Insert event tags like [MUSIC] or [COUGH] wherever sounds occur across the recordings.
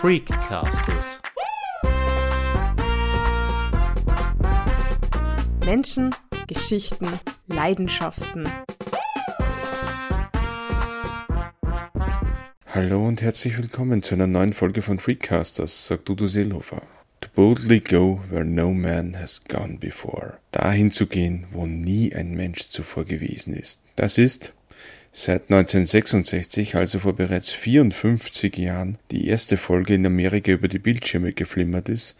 Freakcasters. Menschen, Geschichten, Leidenschaften. Hallo und herzlich willkommen zu einer neuen Folge von Freakcasters, sagt Udo Seelhofer. Boldly go where no man has gone before. Dahin zu gehen, wo nie ein Mensch zuvor gewesen ist. Das ist seit 1966, also vor bereits 54 Jahren, die erste Folge in Amerika über die Bildschirme geflimmert ist,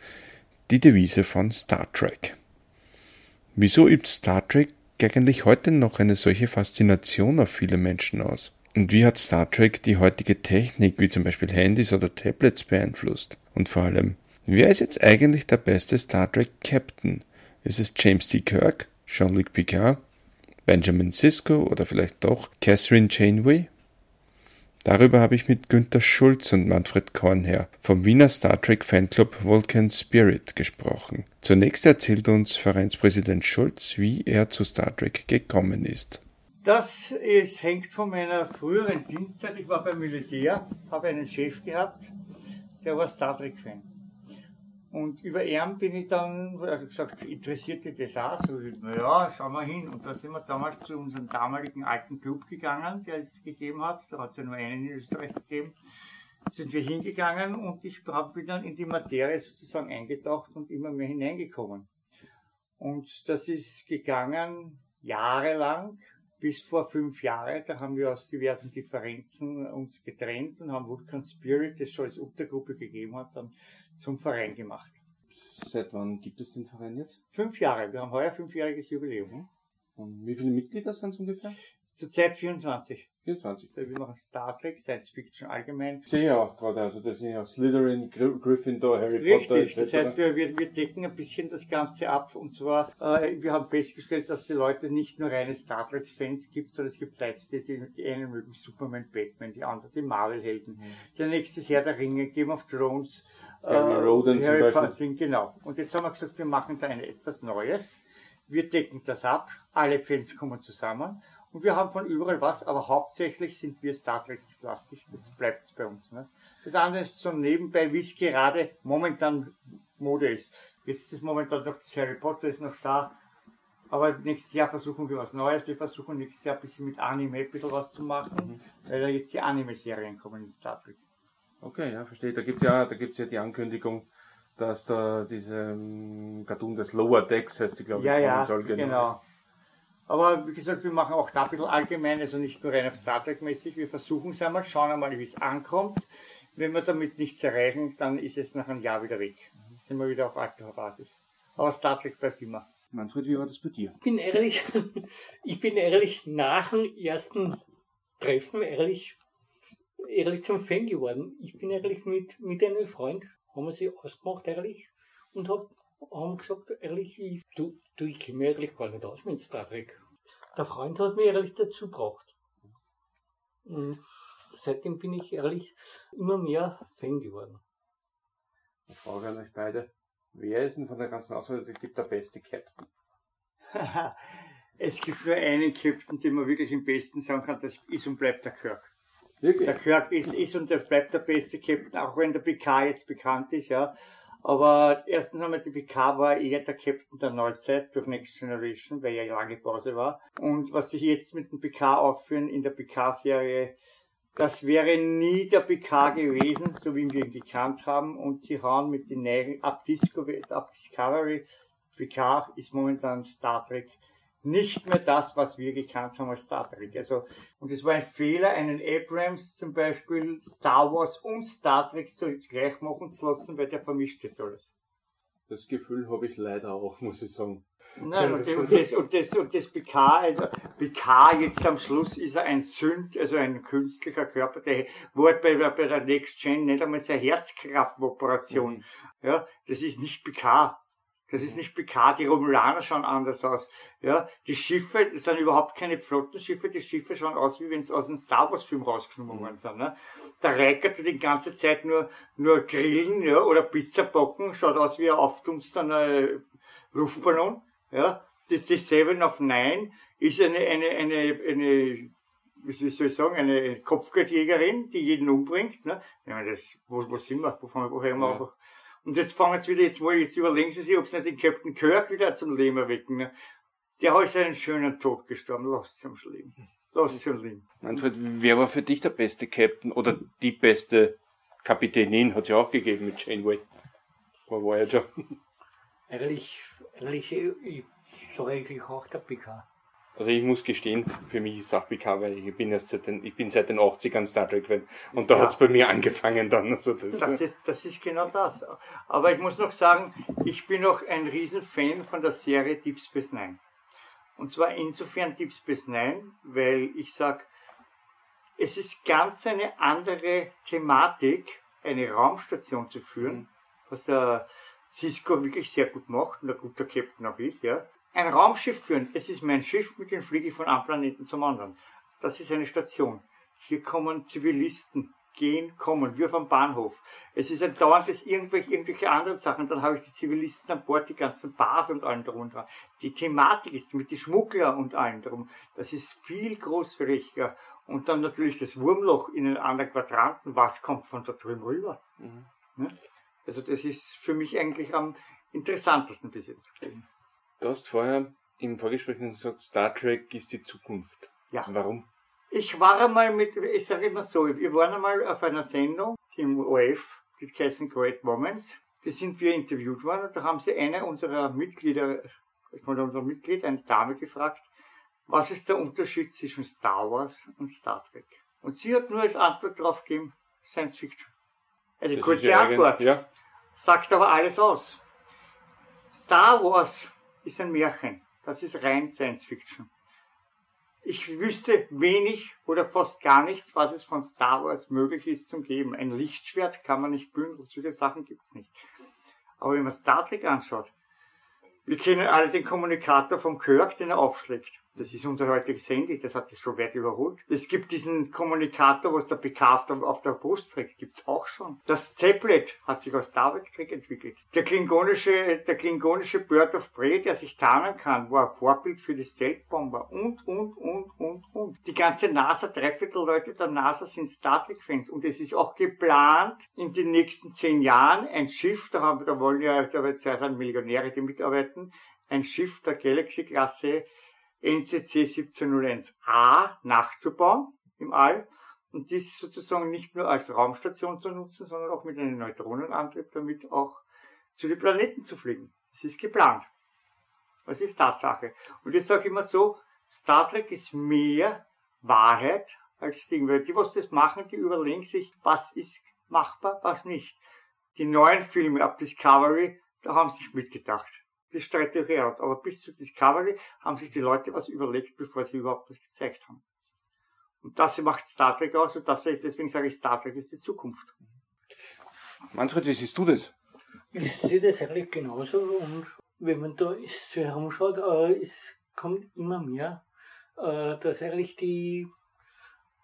die Devise von Star Trek. Wieso übt Star Trek eigentlich heute noch eine solche Faszination auf viele Menschen aus? Und wie hat Star Trek die heutige Technik, wie zum Beispiel Handys oder Tablets, beeinflusst? Und vor allem, Wer ist jetzt eigentlich der beste Star Trek Captain? Ist es James T. Kirk, Jean-Luc Picard, Benjamin Sisko oder vielleicht doch Catherine Janeway? Darüber habe ich mit Günter Schulz und Manfred Kornherr vom Wiener Star Trek Fanclub Vulcan Spirit gesprochen. Zunächst erzählt uns Vereinspräsident Schulz, wie er zu Star Trek gekommen ist. Das ist, hängt von meiner früheren Dienstzeit. Ich war beim Militär, habe einen Chef gehabt, der war Star Trek-Fan. Und über ihn bin ich dann, also gesagt, interessiert dich das auch? So, naja, schauen wir hin. Und da sind wir damals zu unserem damaligen alten Club gegangen, der es gegeben hat. Da hat es ja nur einen in Österreich gegeben. Sind wir hingegangen und ich bin dann in die Materie sozusagen eingetaucht und immer mehr hineingekommen. Und das ist gegangen jahrelang, bis vor fünf Jahren. Da haben wir aus diversen Differenzen uns getrennt und haben Vulcan Spirit, das schon als Untergruppe gegeben hat, dann zum Verein gemacht. Seit wann gibt es den Verein jetzt? Fünf Jahre. Wir haben heuer fünfjähriges Jubiläum. Und wie viele Mitglieder sind es ungefähr? Zurzeit 24. 24. Wir machen Star Trek, Science Fiction allgemein. Ich sehe ja auch gerade, also das sind ja Slytherin, Gryffindor, Harry Richtig, Potter Richtig, das heißt, wir, wir, wir decken ein bisschen das Ganze ab. Und zwar, äh, wir haben festgestellt, dass die Leute nicht nur reine Star Trek-Fans gibt, sondern es gibt Leute, die, die, die einen mögen Superman, Batman, die anderen die Marvel-Helden. Mhm. Der nächste ist Herr der Ringe, Game of Thrones, äh, Roden Harry Potter, genau. Und jetzt haben wir gesagt, wir machen da ein etwas Neues. Wir decken das ab, alle Fans kommen zusammen und wir haben von überall was, aber hauptsächlich sind wir Star Trek Plastik, das bleibt bei uns. Ne? Das andere ist so nebenbei, wie es gerade momentan Mode ist. Jetzt ist momentan noch das Harry Potter ist noch da, aber nächstes Jahr versuchen wir was Neues. Wir versuchen nächstes Jahr ein bisschen mit Anime ein bisschen was zu machen, mhm. weil da jetzt die Anime-Serien kommen in Star Trek. Okay, ja, verstehe. Da gibt ja, da gibt's ja die Ankündigung, dass da diese um, Cartoon des Lower Decks heißt, die glaube ich, ja, ja, soll. Genau. genau. Aber wie gesagt, wir machen auch da ein bisschen allgemein, also nicht nur rein auf Star Trek mäßig. Wir versuchen es einmal, schauen einmal, wie es ankommt. Wenn wir damit nichts erreichen, dann ist es nach einem Jahr wieder weg. Mhm. Sind wir wieder auf alter Basis. Aber Star Trek bleibt immer. Manfred, wie war das bei dir? Ich bin ehrlich, [LAUGHS] ich bin ehrlich nach dem ersten Treffen ehrlich ehrlich zum Fan geworden. Ich bin ehrlich mit, mit einem Freund, haben wir sie ausgemacht, ehrlich, und hab, haben gesagt, ehrlich, ich, du, du, ich kenne mich ehrlich gar nicht aus mit Star Trek. Der Freund hat mich ehrlich dazu gebracht. Und seitdem bin ich ehrlich immer mehr Fan geworden. Ich frage an euch beide, wer ist denn von der ganzen Auswahl, es gibt der beste Captain? [LAUGHS] es gibt nur einen Captain, den man wirklich am besten sagen kann, das ist und bleibt der Kirk. Wirklich? Der Kirk ist, ist und der bleibt der beste Captain, auch wenn der PK jetzt bekannt ist, ja. Aber erstens einmal, die PK war eher der Captain der Neuzeit durch Next Generation, weil ja lange Pause war. Und was sie jetzt mit dem PK aufführen in der PK-Serie, das wäre nie der PK gewesen, so wie wir ihn gekannt haben. Und sie hauen mit den neuen, ab, Discovery, ab Discovery, PK ist momentan Star Trek nicht mehr das, was wir gekannt haben als Star Trek. Also, und es war ein Fehler, einen Abrams zum Beispiel Star Wars und Star Trek so jetzt gleich machen zu lassen, weil der vermischt jetzt alles. Das Gefühl habe ich leider auch, muss ich sagen. Nein, und [LAUGHS] das, und das, und das, und das PK, also PK jetzt am Schluss ist er ein Sünd, also ein künstlicher Körper, der wurde bei, bei der Next Gen nicht einmal seine Herzklappenoperation. Mhm. Ja, das ist nicht PK. Das ist nicht bekannt. Die Romulaner schauen anders aus. Ja, die Schiffe das sind überhaupt keine Flottenschiffe. Die Schiffe schauen aus, wie wenn sie aus einem Star Wars Film rausgenommen worden sind. Ne? Der Riker tut die ganze Zeit nur, nur grillen, ja, oder Pizza bocken. Schaut aus wie ein aufdunsternder Luftballon. Ja, das, die Seven of Nine ist eine, eine, eine, eine wie soll ich sagen, eine Kopfgeldjägerin, die jeden umbringt. Ne? Meine, das, wo, wo sind wir? Wo woher wir Ja. einfach. Und jetzt fangen sie wieder, jetzt, wo, jetzt überlegen sie sich, ob sie nicht den Captain Kirk wieder zum Leben erwecken. Ne? Der hat einen schönen Tod gestorben. Lasst sie am leben. Lasst sie am leben. Manfred, wer war für dich der beste Captain oder die beste Kapitänin? Hat es ja auch gegeben mit Janeway. War Voyager. Eigentlich, eigentlich, ich, ich sage eigentlich auch der PK. Also ich muss gestehen, für mich ist es auch PK, weil ich bin erst seit den, ich bin seit den 80ern Star Trek Fan und da Ja. hat es bei mir angefangen dann. Also das, Das ist, das ist genau das. Aber ich muss noch sagen, ich bin noch ein Riesenfan von der Serie Deep Space Nine. Und zwar insofern Deep Space Nine, weil ich sag, es ist ganz eine andere Thematik, eine Raumstation zu führen, was der Cisco wirklich sehr gut macht und ein guter Captain auch ist, ja. Ein Raumschiff führen, es ist mein Schiff, mit dem fliege ich von einem Planeten zum anderen. Das ist eine Station. Hier kommen Zivilisten, gehen, kommen, auf einem Bahnhof. Es ist ein dauerndes irgendwelche, irgendwelche anderen Sachen. Dann habe ich die Zivilisten an Bord, die ganzen Bars und und dran. Die Thematik ist mit den Schmuggler und allem drum. Das ist viel großflächiger. Und dann natürlich das Wurmloch in den anderen Quadranten. Was kommt von da drüben rüber? Mhm. Ne? Also das ist für mich eigentlich am interessantesten bis jetzt. Du hast vorher im Vorgespräch gesagt, Star Trek ist die Zukunft. Ja. Warum? Ich war einmal mit, ich sage immer so, wir waren einmal auf einer Sendung im OF, die heißen Great Moments. Da sind wir interviewt worden und da haben sie eine unserer Mitglieder, von unserem Mitglied, eine Dame gefragt, was ist der Unterschied zwischen Star Wars und Star Trek? Und sie hat nur als Antwort darauf gegeben, Science Fiction. Also Das kurze Antwort, Ja. sagt aber alles aus. Star Wars ist ein Märchen. Das ist rein Science Fiction. Ich wüsste wenig oder fast gar nichts, was es von Star Wars möglich ist zum Geben. Ein Lichtschwert kann man nicht bündeln, solche Sachen gibt es nicht. Aber wenn man Star Trek anschaut, wir kennen alle den Kommunikator vom Kirk, den er aufschlägt. Das ist unser heutiges Handy, das hat es schon weit überholt. Es gibt diesen Kommunikator, was der PK auf der, Brust trägt, gibt's auch schon. Das Tablet hat sich aus Star Trek entwickelt. Der klingonische, der klingonische Bird of Prey, der sich tarnen kann, war ein Vorbild für die Stealth-Bomber und, und, und, und, und. Die ganze NASA, drei Viertel Leute der NASA sind Star Trek-Fans und es ist auch geplant, in den nächsten zehn Jahren ein Schiff, da haben, da wollen ja, da sind Millionäre, die mitarbeiten, ein Schiff der Galaxy-Klasse NCC 1701A nachzubauen im All und dies sozusagen nicht nur als Raumstation zu nutzen, sondern auch mit einem Neutronenantrieb, damit auch zu den Planeten zu fliegen. Das ist geplant. Das ist Tatsache. Und ich sage immer so, Star Trek ist mehr Wahrheit als Ding. Weil die, was das machen, die überlegen sich, was ist machbar, was nicht. Die neuen Filme ab Discovery, da haben sie sich mitgedacht. Das streite ich out. Aber bis zu Discovery haben sich die Leute was überlegt, bevor sie überhaupt was gezeigt haben. Und das macht Star Trek aus und das, deswegen sage ich, Star Trek ist die Zukunft. Manfred, wie siehst du das? Ich sehe das eigentlich genauso und wenn man da so herumschaut, äh, es kommt immer mehr, äh, dass eigentlich die,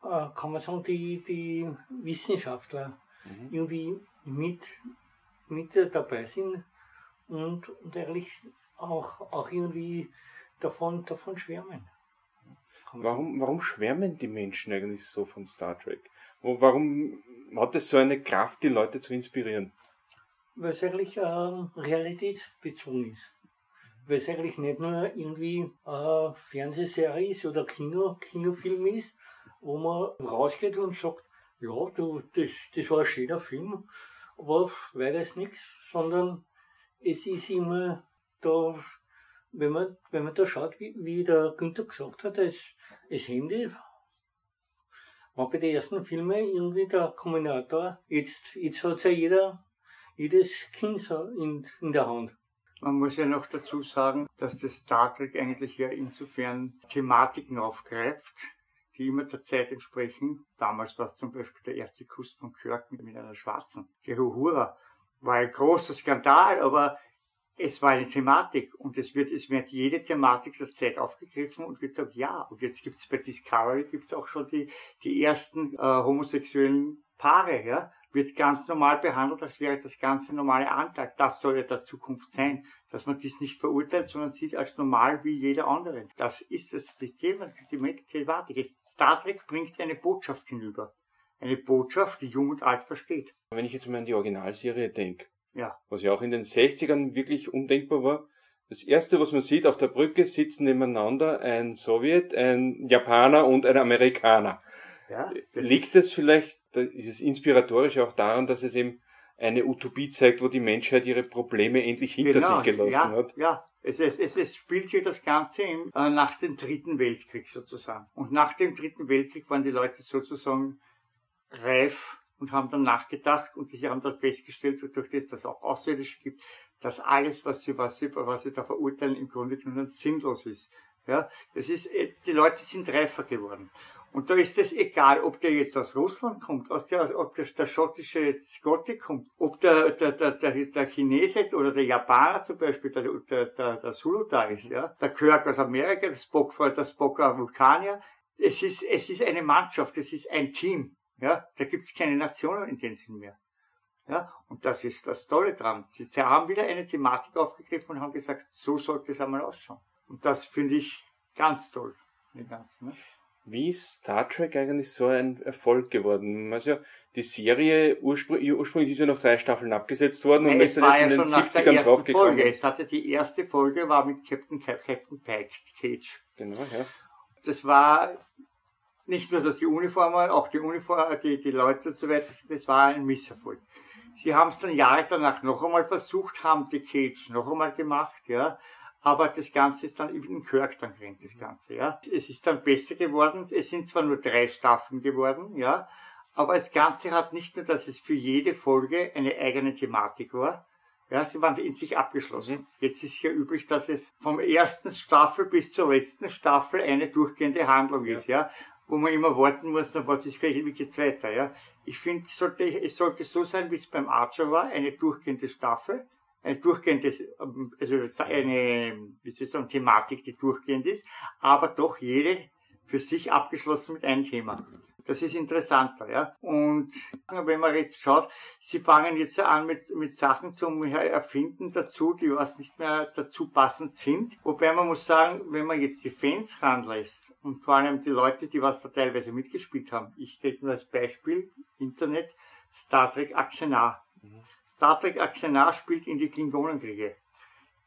äh, kann man sagen, die, die Wissenschaftler Mhm. irgendwie mit, mit dabei sind und, und eigentlich auch, auch irgendwie davon, davon schwärmen. Warum, warum schwärmen die Menschen eigentlich so von Star Trek? Warum hat es so eine Kraft, die Leute zu inspirieren? Weil es eigentlich ähm, realitätsbezogen ist. Weil es eigentlich nicht nur irgendwie äh, Fernsehserie ist oder Kino, Kinofilm ist, wo man rausgeht und sagt, ja, du, das, das war ein schöner Film, aber weiter ist nichts, sondern es ist immer da, wenn man, wenn man da schaut, wie, wie der Günther gesagt hat, das, das Handy war bei den ersten Filmen irgendwie der Kombinator, jetzt, jetzt hat ja jeder jedes Kind so in, in der Hand. Man muss ja noch dazu sagen, dass das Star Trek eigentlich ja insofern Thematiken aufgreift, die immer der Zeit entsprechen. Damals war es zum Beispiel der erste Kuss von Kirk mit, einer Schwarzen. Die Uhura war ein großer Skandal, aber es war eine Thematik und es wird, es wird jede Thematik der Zeit aufgegriffen und wird sagen, ja, und jetzt gibt es bei Discovery gibt's auch schon die, die ersten äh, homosexuellen Paare, ja, wird ganz normal behandelt, als wäre das ganze normale Alltag. Das soll ja der Zukunft sein. dass man dies nicht verurteilt, sondern sieht als normal wie jeder andere. Das ist das, das die Thematik. Star Trek bringt eine Botschaft hinüber. Eine Botschaft, die jung und alt versteht. Wenn ich jetzt mal an die Originalserie denke, Ja. was ja auch in den 60ern wirklich undenkbar war, das erste, was man sieht, auf der Brücke sitzen nebeneinander ein Sowjet, ein Japaner und ein Amerikaner. Ja, das Liegt es vielleicht, ist es inspiratorisch auch daran, dass es eben eine Utopie zeigt, wo die Menschheit ihre Probleme endlich hinter sich gelassen ja, hat? Ja, es, es, es, es spielt hier das Ganze im, äh, nach dem Dritten Weltkrieg sozusagen. Und nach dem Dritten Weltkrieg waren die Leute sozusagen reif und haben dann nachgedacht und sie haben dann festgestellt, durch das, dass es auch Außerirdische gibt, dass alles, was sie, was sie, was sie da verurteilen, im Grunde genommen sinnlos ist. Ja, das ist, äh, die Leute sind reifer geworden. Und da ist es egal, ob der jetzt aus Russland kommt, aus der, ob der, der schottische Skotte kommt, ob der, der, der, der, der Chinese oder der Japaner zum Beispiel, der, der, der, der Zulu da ist, ja, der Kirk aus Amerika, der Spock, der Spock Vulkanier. Es ist, es ist eine Mannschaft, es ist ein Team. Ja, da gibt's keine Nationen in dem Sinn mehr. Ja, und das ist das Tolle dran. Sie haben wieder eine Thematik aufgegriffen und haben gesagt, so sollte es einmal ausschauen. Und das finde ich ganz toll. Ganzen, ne? Wie ist Star Trek eigentlich so ein Erfolg geworden? Also die Serie urspr ursprünglich ist ja noch drei Staffeln abgesetzt worden und Nein, ist es dann war erst ja in den schon nach der 70ern ersten draufgekommen. Folge. Es hatte die erste Folge war mit Captain, Captain Pike, Cage. Genau, ja. Das war nicht nur, dass die Uniform war, auch die Uniform, die, die Leute und so weiter, das war ein Misserfolg. Sie haben es dann Jahre danach noch einmal versucht, haben die Cage noch einmal gemacht, ja. Aber das Ganze ist dann eben in Kirk dann gerannt, das Ganze, ja. Es ist dann besser geworden. Es sind zwar nur drei Staffeln geworden, ja. Aber das Ganze hat nicht nur, dass es für jede Folge eine eigene Thematik war. Ja, sie waren in sich abgeschlossen. Jetzt ist ja üblich, dass es vom ersten Staffel bis zur letzten Staffel eine durchgehende Handlung ist, ja. Wo man immer warten muss, dann was ist, wie geht's weiter, ja. Ich finde, es sollte, es sollte so sein, wie es beim Archer war, eine durchgehende Staffel, eine durchgehende, also eine, wie soll ich sagen, Thematik, die durchgehend ist, aber doch jede für sich abgeschlossen mit einem Thema. Das ist interessanter, ja. Und wenn man jetzt schaut, sie fangen jetzt an mit, mit Sachen zum Erfinden dazu, die was nicht mehr dazu passend sind. Wobei man muss sagen, wenn man jetzt die Fans ranlässt und vor allem die Leute, die was da teilweise mitgespielt haben. Ich gebe nur als Beispiel, Internet, Star Trek Axenar. Star Trek Axenar spielt in die Klingonenkriege.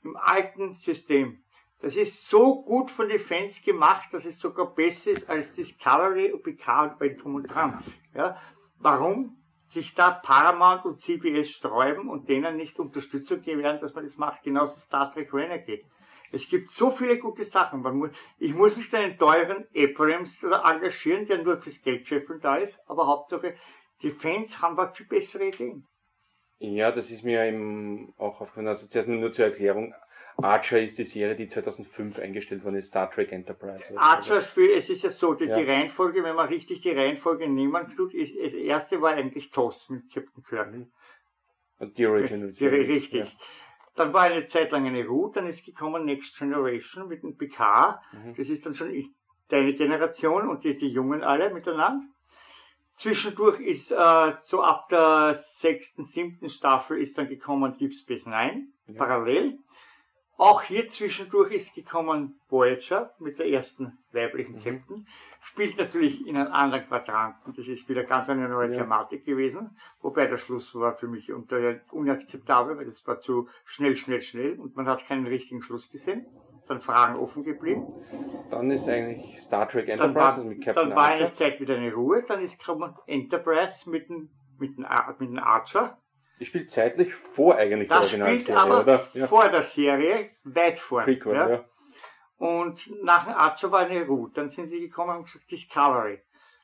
Im alten System. Das ist so gut von den Fans gemacht, dass es sogar besser ist als Discovery und Picard bei Drum und Dran. Ja, warum sich da Paramount und CBS sträuben und denen nicht Unterstützung gewähren, dass man das macht, genauso Star Trek Renegade. Es gibt so viele gute Sachen. Muss, ich muss nicht einen teuren Abrams engagieren, der nur fürs Geldscheffeln da ist, aber Hauptsache, die Fans haben was viel bessere Ideen. Ja, das ist mir eben auch aufgefallen. Also zuerst nur zur Erklärung. Archer ist die Serie, die 2005 eingestellt worden ist, Star Trek Enterprise. Archer, für, es ist ja so, die, Ja. die Reihenfolge, wenn man richtig die Reihenfolge nehmen tut, ist, das erste war eigentlich TOS mit Captain Kirk. Und die Original Die, Series. richtig. Dann war eine Zeit lang eine Route, dann ist gekommen Next Generation mit dem PK. Mhm. Das ist dann schon ich- deine Generation und die, die Jungen alle miteinander. Zwischendurch ist äh, so ab der sechsten, siebten Staffel ist dann gekommen Deep Space Nine, Ja. parallel. Auch hier zwischendurch ist gekommen Voyager mit der ersten weiblichen Mhm. Captain. Spielt natürlich in einem anderen Quadranten. Das ist wieder ganz eine neue Ja. Thematik gewesen. Wobei der Schluss war für mich unakzeptabel, weil das war zu schnell, schnell, schnell und man hat keinen richtigen Schluss gesehen. Es sind Fragen offen geblieben. Dann ist eigentlich Star Trek Dann Enterprise, war, mit Captain dann war Archer. eine Zeit wieder eine Ruhe. Dann ist gekommen Enterprise mit dem, mit dem, mit dem Archer. Die spielt zeitlich vor eigentlich Das der spielt Originalserie, aber oder? Ja. vor der Serie, weit vor. Prequel, ja. Und nach dem Archer war eine Route. Dann sind sie gekommen und gesagt Discovery.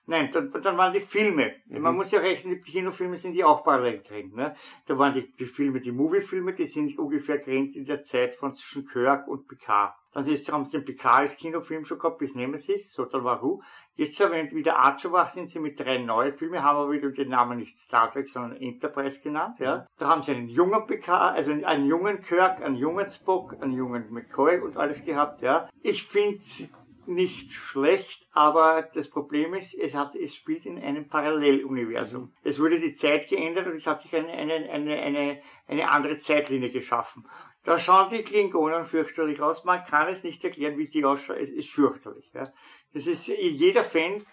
Nein, dann, dann waren die Filme. Mhm. Man muss ja rechnen, die Kinofilme sind die auch parallel gerannt. Ne? Da waren die, die Filme, die Movie-Filme, die sind ungefähr gerannt in der Zeit von zwischen Kirk und Picard. Dann ist, haben sie den Picard als Kinofilm schon gehabt, bis Nemesis, so dann war Ru. Jetzt, wenn wieder war, sind sie mit drei neuen Filmen, haben aber wieder den Namen nicht Star Trek, sondern Enterprise genannt. Ja. Da haben sie einen jungen Picard, also einen jungen Kirk, einen jungen Spock, einen jungen McCoy und alles gehabt. Ja. Ich find's nicht schlecht, aber das Problem ist, es, hat, es spielt in einem Paralleluniversum. Es wurde die Zeit geändert und es hat sich eine, eine, eine, eine, eine andere Zeitlinie geschaffen. Da schauen die Klingonen fürchterlich aus. Man kann es nicht erklären, wie die ausschauen. Es ist fürchterlich. Ja. Das ist, jeder Fan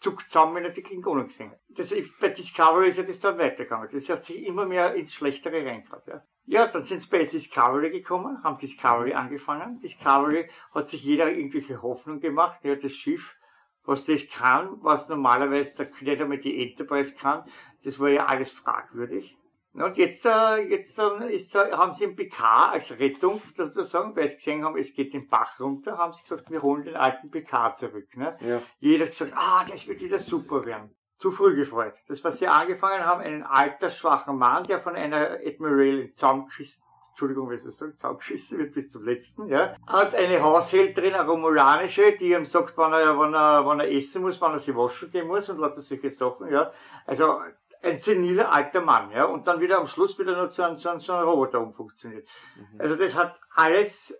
zuckt zusammen, wenn er die Klingonen gesehen hat. Das bei Discovery ist ja das dann weitergegangen. Das hat sich immer mehr ins Schlechtere reingehabt. Ja. ja, dann sind sie bei Discovery gekommen, haben Discovery angefangen. Discovery hat sich jeder irgendwelche Hoffnung gemacht. Ja, das Schiff, was das kann, was normalerweise nicht einmal die Enterprise kann, das war ja alles fragwürdig. Und jetzt, äh, jetzt ist, haben sie im PK als Rettung sozusagen, weil sie gesehen haben, es geht den Bach runter, haben sie gesagt, wir holen den alten PK zurück. Ne? Ja. Jeder hat gesagt, ah, das wird wieder super werden. Zu früh gefreut. Das, was sie angefangen haben, einen alter, schwachen Mann, der von einer Admiral zusammengeschissen Entschuldigung, wenn ich das sage, zusammengeschissen wird bis zum letzten, ja. Hat eine Haushälterin, eine romulanische, die ihm sagt, wann er, wann er, wann er essen muss, wann er sich waschen gehen muss und lauter solche Sachen, ja. Also, ein seniler alter Mann, ja, und dann wieder am Schluss wieder nur zu einem, zu einem, zu einem Roboter umfunktioniert. Mhm. Also das hat alles,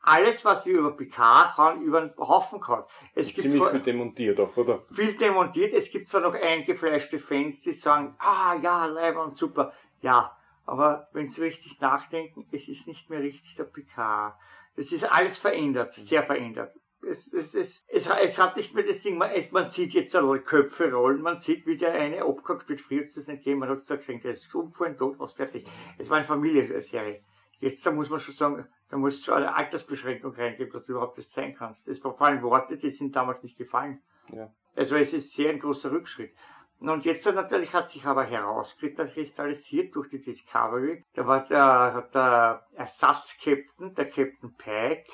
alles, was wir über PK haben, über den Haufen gehabt. Es gibt Ziemlich viel demontiert auch, oder? Viel demontiert. Es gibt zwar noch eingefleischte Fans, die sagen, ah ja, Leiber und super. Ja, aber wenn Sie richtig nachdenken, es ist nicht mehr richtig der PK. Das ist alles verändert, sehr verändert es, es, es, es, es hat nicht mehr das Ding, man, es, man sieht jetzt alle Köpfe rollen, man sieht, wie der eine abgehackt wird, friert es nicht gehen, man hat gesagt, der ist umgefallen, tot, was fertig. Es war eine Familienserie. Jetzt da muss man schon sagen, da muss schon eine Altersbeschränkung reingeben, dass du überhaupt das sein kannst. Es waren Worte, die sind damals nicht gefallen. Ja. Also es ist sehr ein großer Rückschritt. Und jetzt natürlich hat sich aber herauskristallisiert durch die Discovery. Da war der, hat der Ersatzkapitän, der Captain Pike,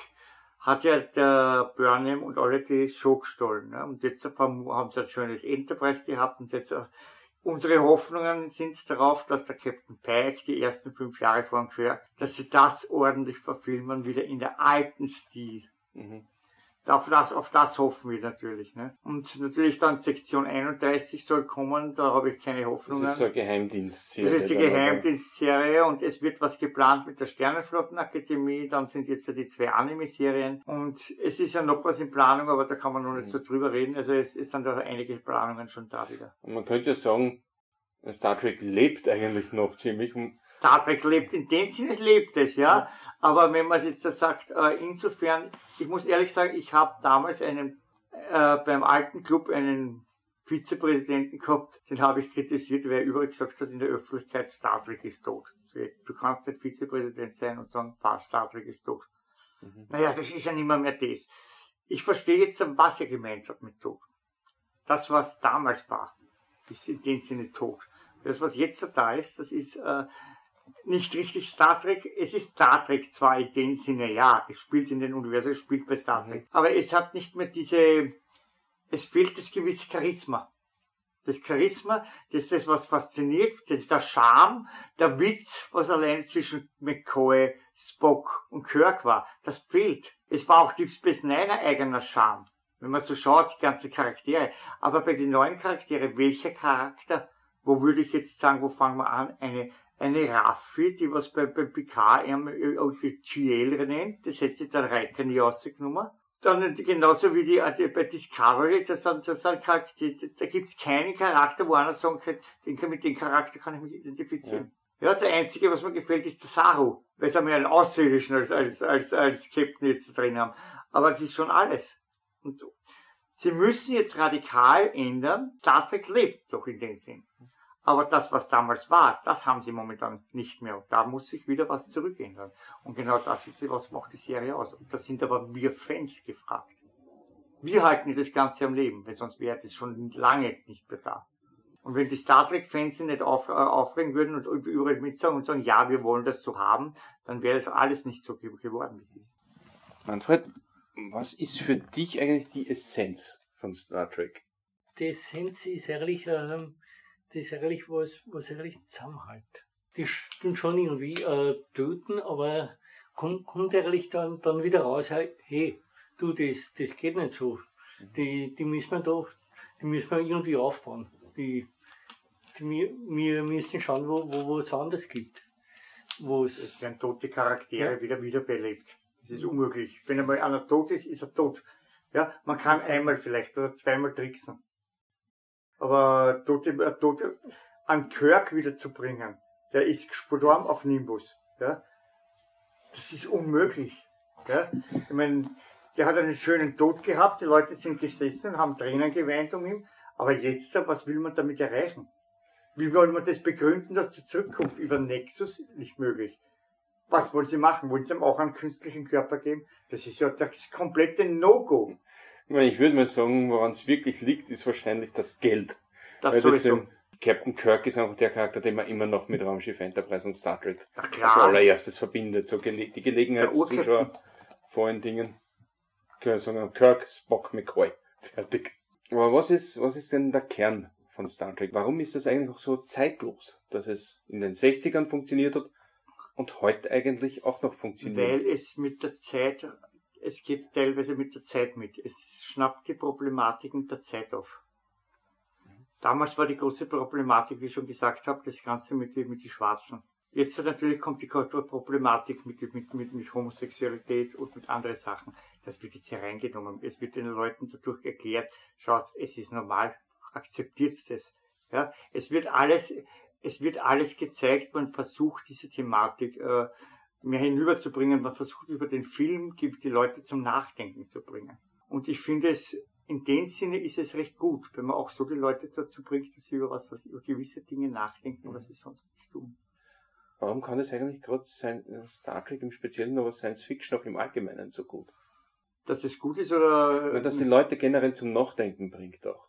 hat ja der Burnham und alle die Show gestohlen. Ne? Und jetzt haben sie ein schönes Enterprise gehabt und jetzt äh, unsere Hoffnungen sind darauf, dass der Captain Pike die ersten fünf Jahre vor quer, dass sie das ordentlich verfilmen, wieder in der alten Stil. Mhm. Auf das, auf das hoffen wir natürlich. Ne? Und natürlich dann Sektion 31 soll kommen, da habe ich keine Hoffnung. Das ist so eine Geheimdienstserie. Das ist die Geheimdienstserie und es wird was geplant mit der Sternenflottenakademie, dann sind jetzt ja die zwei Anime-Serien und es ist ja noch was in Planung, aber da kann man noch nicht so drüber reden. Also es, es sind da einige Planungen schon da wieder. Und man könnte ja sagen, Star Trek lebt eigentlich noch ziemlich. Star Trek lebt, in dem Sinne lebt es, ja. Aber wenn man jetzt sagt, äh, insofern, ich muss ehrlich sagen, ich habe damals einen, äh, beim alten Club einen Vizepräsidenten gehabt, den habe ich kritisiert, weil er überall gesagt hat in der Öffentlichkeit, Star Trek ist tot. Du kannst nicht Vizepräsident sein und sagen, fast Star Trek ist tot. Mhm. Naja, das ist ja nicht mehr, mehr das. Ich verstehe jetzt, was er gemeint hat mit tot. Das, was damals war, ist in dem Sinne tot. Das, was jetzt da ist, das ist äh, nicht richtig Star Trek. Es ist Star Trek zwar in dem Sinne, ja, es spielt in den Universen, es spielt bei Star Trek. Mhm. Aber es hat nicht mehr diese, es fehlt das gewisse Charisma. Das Charisma, das ist das, was fasziniert, der Charme, der Witz, was allein zwischen McCoy, Spock und Kirk war, das fehlt. Es war auch die Space Niner eigener Charme. Wenn man so schaut, die ganzen Charaktere. Aber bei den neuen Charakteren, welcher Charakter wo würde ich jetzt sagen, wo fangen wir an? Eine, eine Raffi, die was bei, bei PK GL nennt, das hätte sich der Reiker nie rausgenommen. Dann genauso wie die, die bei Discovery, das sind, das sind Charakter, da gibt's keinen Charakter, wo einer sagen kann, den, mit dem Charakter kann ich mich identifizieren. Ja. ja der einzige, was mir gefällt, ist der Saru, weil sie mehr einen Außerirdischen als, als, als, als Captain jetzt drin haben. Aber das ist schon alles. Und sie müssen jetzt radikal ändern. Star Trek lebt doch in dem Sinn. Aber das, was damals war, das haben sie momentan nicht mehr. Und da muss sich wieder was zurückändern. Und genau das ist, was macht die Serie aus. Und da sind aber wir Fans gefragt. Wir halten das Ganze am Leben, weil sonst wäre das schon lange nicht mehr da. Und wenn die Star Trek-Fans nicht auf, äh, aufregen würden und, und überall mitsagen und sagen, ja, wir wollen das so haben, dann wäre das alles nicht so geworden, wie es ist. Manfred, was ist für dich eigentlich die Essenz von Star Trek? Die Essenz ist ehrlich, ähm, das ist eigentlich was, was eigentlich zusammenhält. Die tun schon irgendwie äh, töten, aber kommt, kommt eigentlich dann, dann wieder raus, hey, du, das, das geht nicht so. Die, die müssen wir doch, die müssen wir irgendwie aufbauen. Die, die, wir, wir müssen schauen, wo, wo, wo es anders gibt. Wo's es werden tote Charaktere ja. wieder wiederbelebt. Das ist unmöglich. Wenn einmal einer tot ist, ist er tot. Ja, man kann einmal vielleicht oder zweimal tricksen. Aber dort, dort an Kirk wiederzubringen, der ist gestorben auf Nimbus. Ja? Das ist unmöglich. Ja? Ich meine, der hat einen schönen Tod gehabt, die Leute sind gesessen haben Tränen geweint um ihn. Aber jetzt, was will man damit erreichen? Wie wollen wir das begründen, dass die zurückkommt? Über Nexus nicht möglich. Was wollen sie machen? Wollen sie ihm auch einen künstlichen Körper geben? Das ist ja das komplette No-Go. Ich, meine, ich würde mal sagen, woran es wirklich liegt, ist wahrscheinlich das Geld. Das Weil das sowieso. dem Captain Kirk ist einfach der Charakter, den man immer noch mit Raumschiff Enterprise und Star Trek als allererstes verbindet. So gele die Gelegenheitszuschauer vor allen Dingen können sagen, Kirk, Spock, McCoy. Fertig. Aber was ist, was ist denn der Kern von Star Trek? Warum ist das eigentlich auch so zeitlos, dass es in den 60ern funktioniert hat und heute eigentlich auch noch funktioniert? Weil es mit der Zeit, es geht teilweise mit der Zeit mit. Es schnappt die Problematiken der Zeit auf. Damals war die große Problematik, wie ich schon gesagt habe, das Ganze mit, mit den Schwarzen. Jetzt natürlich kommt die Problematik mit, mit, mit, mit Homosexualität und mit anderen Sachen. Das wird jetzt hereingenommen. Es wird den Leuten dadurch erklärt, schaut, es ist normal, akzeptiert es. Ja, es wird alles, es wird alles gezeigt, man versucht diese Thematik äh, mehr hinüberzubringen, man versucht über den Film die Leute zum Nachdenken zu bringen. Und ich finde es, in dem Sinne ist es recht gut, wenn man auch so die Leute dazu bringt, dass sie über, was, über gewisse Dinge nachdenken, was sie sonst nicht tun. Warum kann es eigentlich gerade Star Trek im Speziellen, aber Science Fiction auch im Allgemeinen so gut? Dass es gut ist oder Weil das die Leute generell zum Nachdenken bringt auch.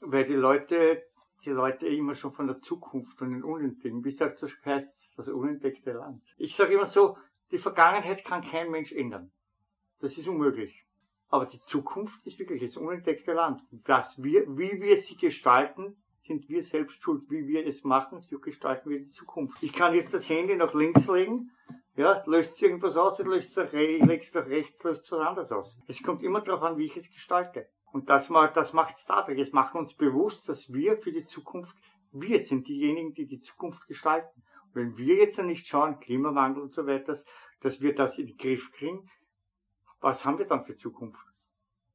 weil die Leute, die Leute immer schon von der Zukunft und den Unentdeckten, wie sagt das heißt, das unentdeckte Land. Ich sage immer so, die Vergangenheit kann kein Mensch ändern. Das ist unmöglich. Aber die Zukunft ist wirklich das unentdeckte Land. Was wir, wie wir sie gestalten, sind wir selbst schuld. Wie wir es machen, so gestalten wir die Zukunft. Ich kann jetzt das Handy nach links legen, ja, löst irgendwas aus, löst es re legst nach rechts, löst es was anderes aus. Es kommt immer darauf an, wie ich es gestalte. Und das, das macht Star Trek. Es macht uns bewusst, dass wir für die Zukunft, wir sind diejenigen, die die Zukunft gestalten. Und wenn wir jetzt nicht schauen, Klimawandel und so weiter, dass wir das in den Griff kriegen, was haben wir dann für Zukunft?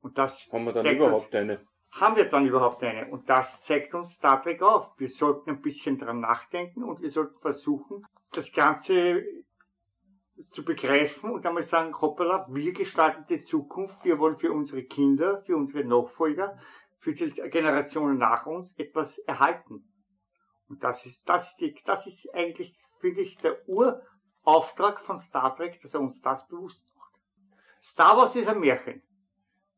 Und das Haben wir dann überhaupt eine? Uns, haben wir dann überhaupt eine? Und das zeigt uns Star Trek auf. Wir sollten ein bisschen dran nachdenken und wir sollten versuchen, das Ganze zu begreifen und einmal sagen, hoppala, wir gestalten die Zukunft, wir wollen für unsere Kinder, für unsere Nachfolger, für die Generationen nach uns etwas erhalten. Und das ist, das ist, die, das ist eigentlich, finde ich, der Urauftrag von Star Trek, dass er uns das bewusst macht. Star Wars ist ein Märchen.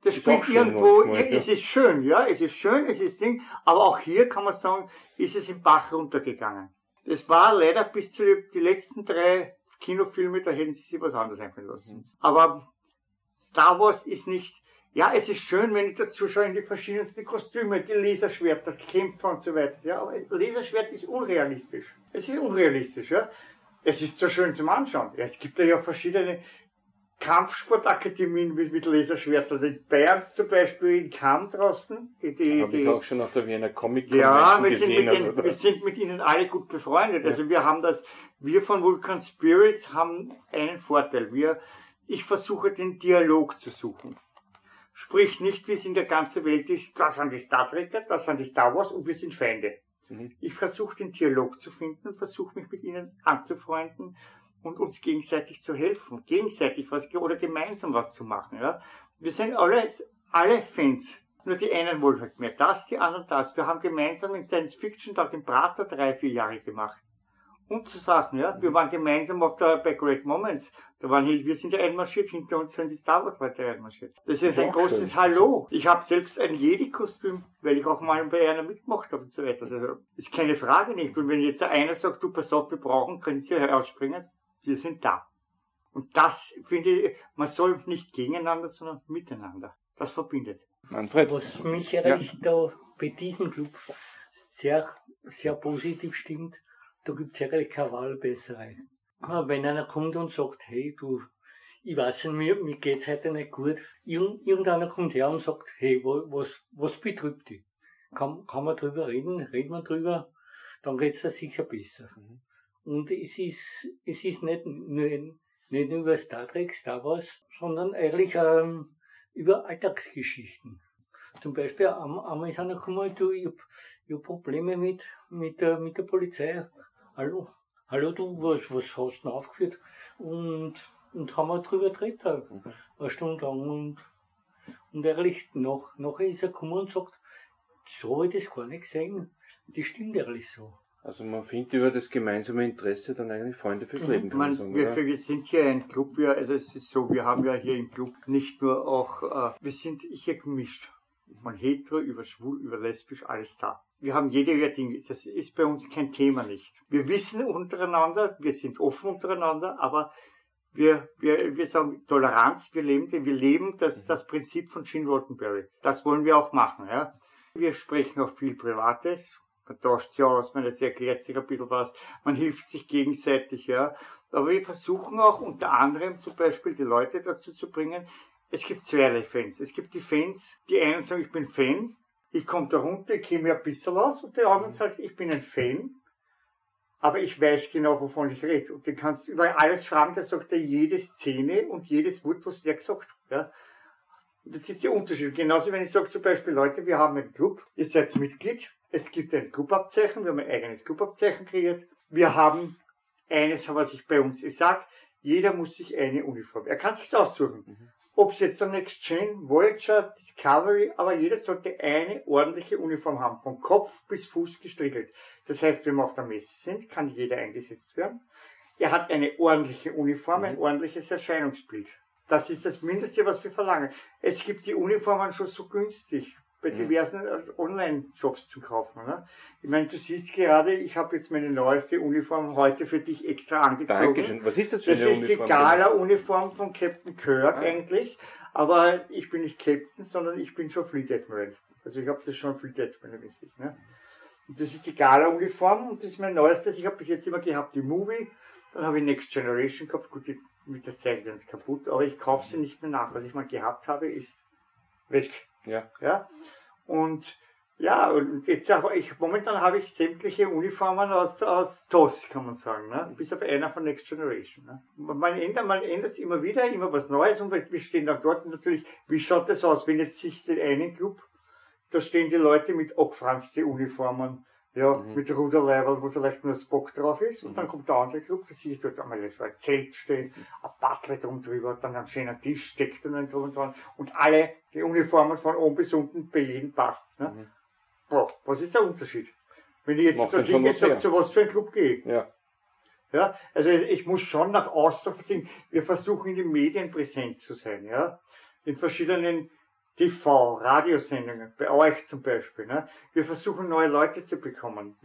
Das Ist spielt irgendwo, manchmal, ja, ja. es ist schön, ja, es ist schön, es ist Ding, aber auch hier kann man sagen, ist es im Bach runtergegangen. Es war leider bis zu den die letzten drei Kinofilme, da hätten sie sich was anderes einfallen lassen. Aber Star Wars ist nicht, ja, es ist schön, wenn ich dazu schaue in die verschiedensten Kostüme, die Laserschwerter, Kämpfer und so weiter. Ja, aber Laserschwert ist unrealistisch. Es ist unrealistisch, ja. Es ist so schön zum Anschauen. Ja, es gibt da ja verschiedene Kampfsportakademien mit, mit Laserschwertern. In Bayern zum Beispiel in Kamm draußen, die, die, Habe ich auch schon auf der Wiener Comic ja, Convention wir sind, gesehen. mit Also ihnen, wir sind mit ihnen alle gut befreundet. Also wir haben das, wir von Vulcan Spirits haben einen Vorteil. Wir, ich versuche den Dialog zu suchen. Sprich nicht, wie es in der ganzen Welt ist, das sind die Star Trekker, das sind die Star Wars und wir sind Feinde. Mhm. Ich versuche den Dialog zu finden, versuche mich mit ihnen anzufreunden und uns gegenseitig zu helfen, gegenseitig was oder gemeinsam was zu machen. Ja? Wir sind alle, alle Fans. Nur die einen wollen halt mehr das, die anderen das. Wir haben gemeinsam in Science Fiction Tag im Prater drei, vier Jahre gemacht. Und zu Sachen, ja. Wir waren gemeinsam auf der, bei Great Moments. Da waren, wir sind ja einmarschiert, hinter uns sind die Star Wars Leute einmarschiert. Das ist ein großes schön. Hallo. Ich habe selbst ein Jedi-Kostüm, weil ich auch mal bei einer mitgemacht habe und so weiter. Also, ist keine Frage nicht. Und wenn jetzt einer sagt, du pass auf, wir brauchen, können Sie herausspringen, wir sind da. Und das finde ich, man soll nicht gegeneinander, sondern miteinander. Das verbindet. Manfred, Was mich eigentlich da bei diesem Club sehr, sehr positiv stimmt, da gibt es eigentlich keine Wahlbesserei. Wenn einer kommt und sagt, hey du, ich weiß nicht, mir, mir geht's heute nicht gut, Irgend, irgendeiner kommt her und sagt, hey, wa- was, was betrübt dich? Kann, kann man drüber reden? Reden wir drüber? Dann geht's dir sicher besser. Mhm. Und es ist, es ist nicht nur, nicht nur über Star Trek, Star Wars, sondern eigentlich ähm, über Alltagsgeschichten. Zum Beispiel am- einmal ist einer gekommen, du, ich hab, ich hab Probleme mit, mit, der, mit der Polizei. Hallo, hallo du, was, was hast du denn aufgeführt? Und, und haben wir drüber geredet, halt, Mhm. eine Stunde lang. Und, und ehrlich, nach, nachher ist er gekommen und sagt, so habe ich das gar nicht gesehen. Das stimmt ehrlich so. Also man findet über das gemeinsame Interesse dann eigentlich Freunde fürs Mhm. Leben, kann man sagen, wir, wir sind hier ein Club, wir, also es ist so, wir haben ja hier im Club nicht nur auch, äh, wir sind hier gemischt. Von hetero über schwul, über lesbisch, alles da. Wir haben jede Dinge. Das ist bei uns kein Thema nicht. Wir wissen untereinander, wir sind offen untereinander, aber wir, wir, wir sagen Toleranz, wir leben, wir leben das, das Prinzip von Gene Roddenberry. Das wollen wir auch machen, ja. Wir sprechen auch viel Privates. Man tauscht sich aus, man erklärt sich ein bisschen was, man hilft sich gegenseitig, ja. Aber wir versuchen auch unter anderem zum Beispiel die Leute dazu zu bringen, es gibt zweierlei Fans. Es gibt die Fans, die einen sagen, ich bin Fan, ich komme da runter, ich kenne mir ein bisschen aus, und der andere sagt, ich bin ein Fan, aber ich weiß genau, wovon ich rede. Und den kannst du über alles fragen, der sagt dir jede Szene und jedes Wort, was der gesagt hat. Ja. Und Das ist der Unterschied. Genauso, wenn ich sage zum Beispiel, Leute, wir haben einen Club, ihr seid Mitglied, es gibt ein Clubabzeichen, wir haben ein eigenes Clubabzeichen kreiert. Wir haben eines, was ich bei uns sage, jeder muss sich eine Uniform. Er kann sich aussuchen. Ob es jetzt der Next Gen, Voyager, Discovery, aber jeder sollte eine ordentliche Uniform haben, von Kopf bis Fuß gestriegelt. Das heißt, wenn wir auf der Messe sind, kann jeder eingesetzt werden. Er hat eine ordentliche Uniform, ein ordentliches Erscheinungsbild. Das ist das Mindeste, was wir verlangen. Es gibt die Uniformen schon so günstig bei Mhm. diversen Online-Shops zu kaufen. Ne? Ich meine, du siehst gerade, ich habe jetzt meine neueste Uniform heute für dich extra angezogen. Dankeschön. Was ist das für Das eine ist die Uniform? Gala-Uniform von Captain Kirk Ah. eigentlich. Aber ich bin nicht Captain, sondern ich bin schon Fleet Admiral. Also ich habe das schon Fleet Admiral mäßig. Ne? Und das ist die Gala-Uniform und das ist mein neuestes. Ich habe bis jetzt immer gehabt die Movie, dann habe ich Next Generation gehabt. Gut, mit der Zeit ganz kaputt, aber ich kaufe sie nicht mehr nach. Was ich mal gehabt habe, ist weg. Ja. Ja? Und ja, und jetzt ich, momentan habe ich sämtliche Uniformen aus, aus TOS, kann man sagen, ne? bis auf einer von Next Generation. Ne? Man ändert, man ändert es immer wieder, immer was Neues und wir stehen dann dort natürlich, wie schaut das aus, wenn jetzt sich den einen Club, da stehen die Leute mit abgefranste Uniformen, ja, Mhm. mit Ruderleiberl, wo vielleicht nur Spock drauf ist, und Mhm. dann kommt der andere Club, da sehe ich dort einmal so ein Zelt stehen, ein Butler drum drüber, dann ein schöner Tisch steckt und ein drum und dran, und alle, die Uniformen von oben bis unten, bei jedem passt. Ne? Mhm. Boah, was ist der Unterschied? Wenn ich jetzt Macht dort dann schon hingehe und was für ein Club gehe? Ja. Ja, also ich muss schon nach außen verdienen. Wir versuchen in den Medien präsent zu sein, ja. In verschiedenen TV, Radiosendungen, bei euch zum Beispiel. Ne? Wir versuchen neue Leute zu bekommen.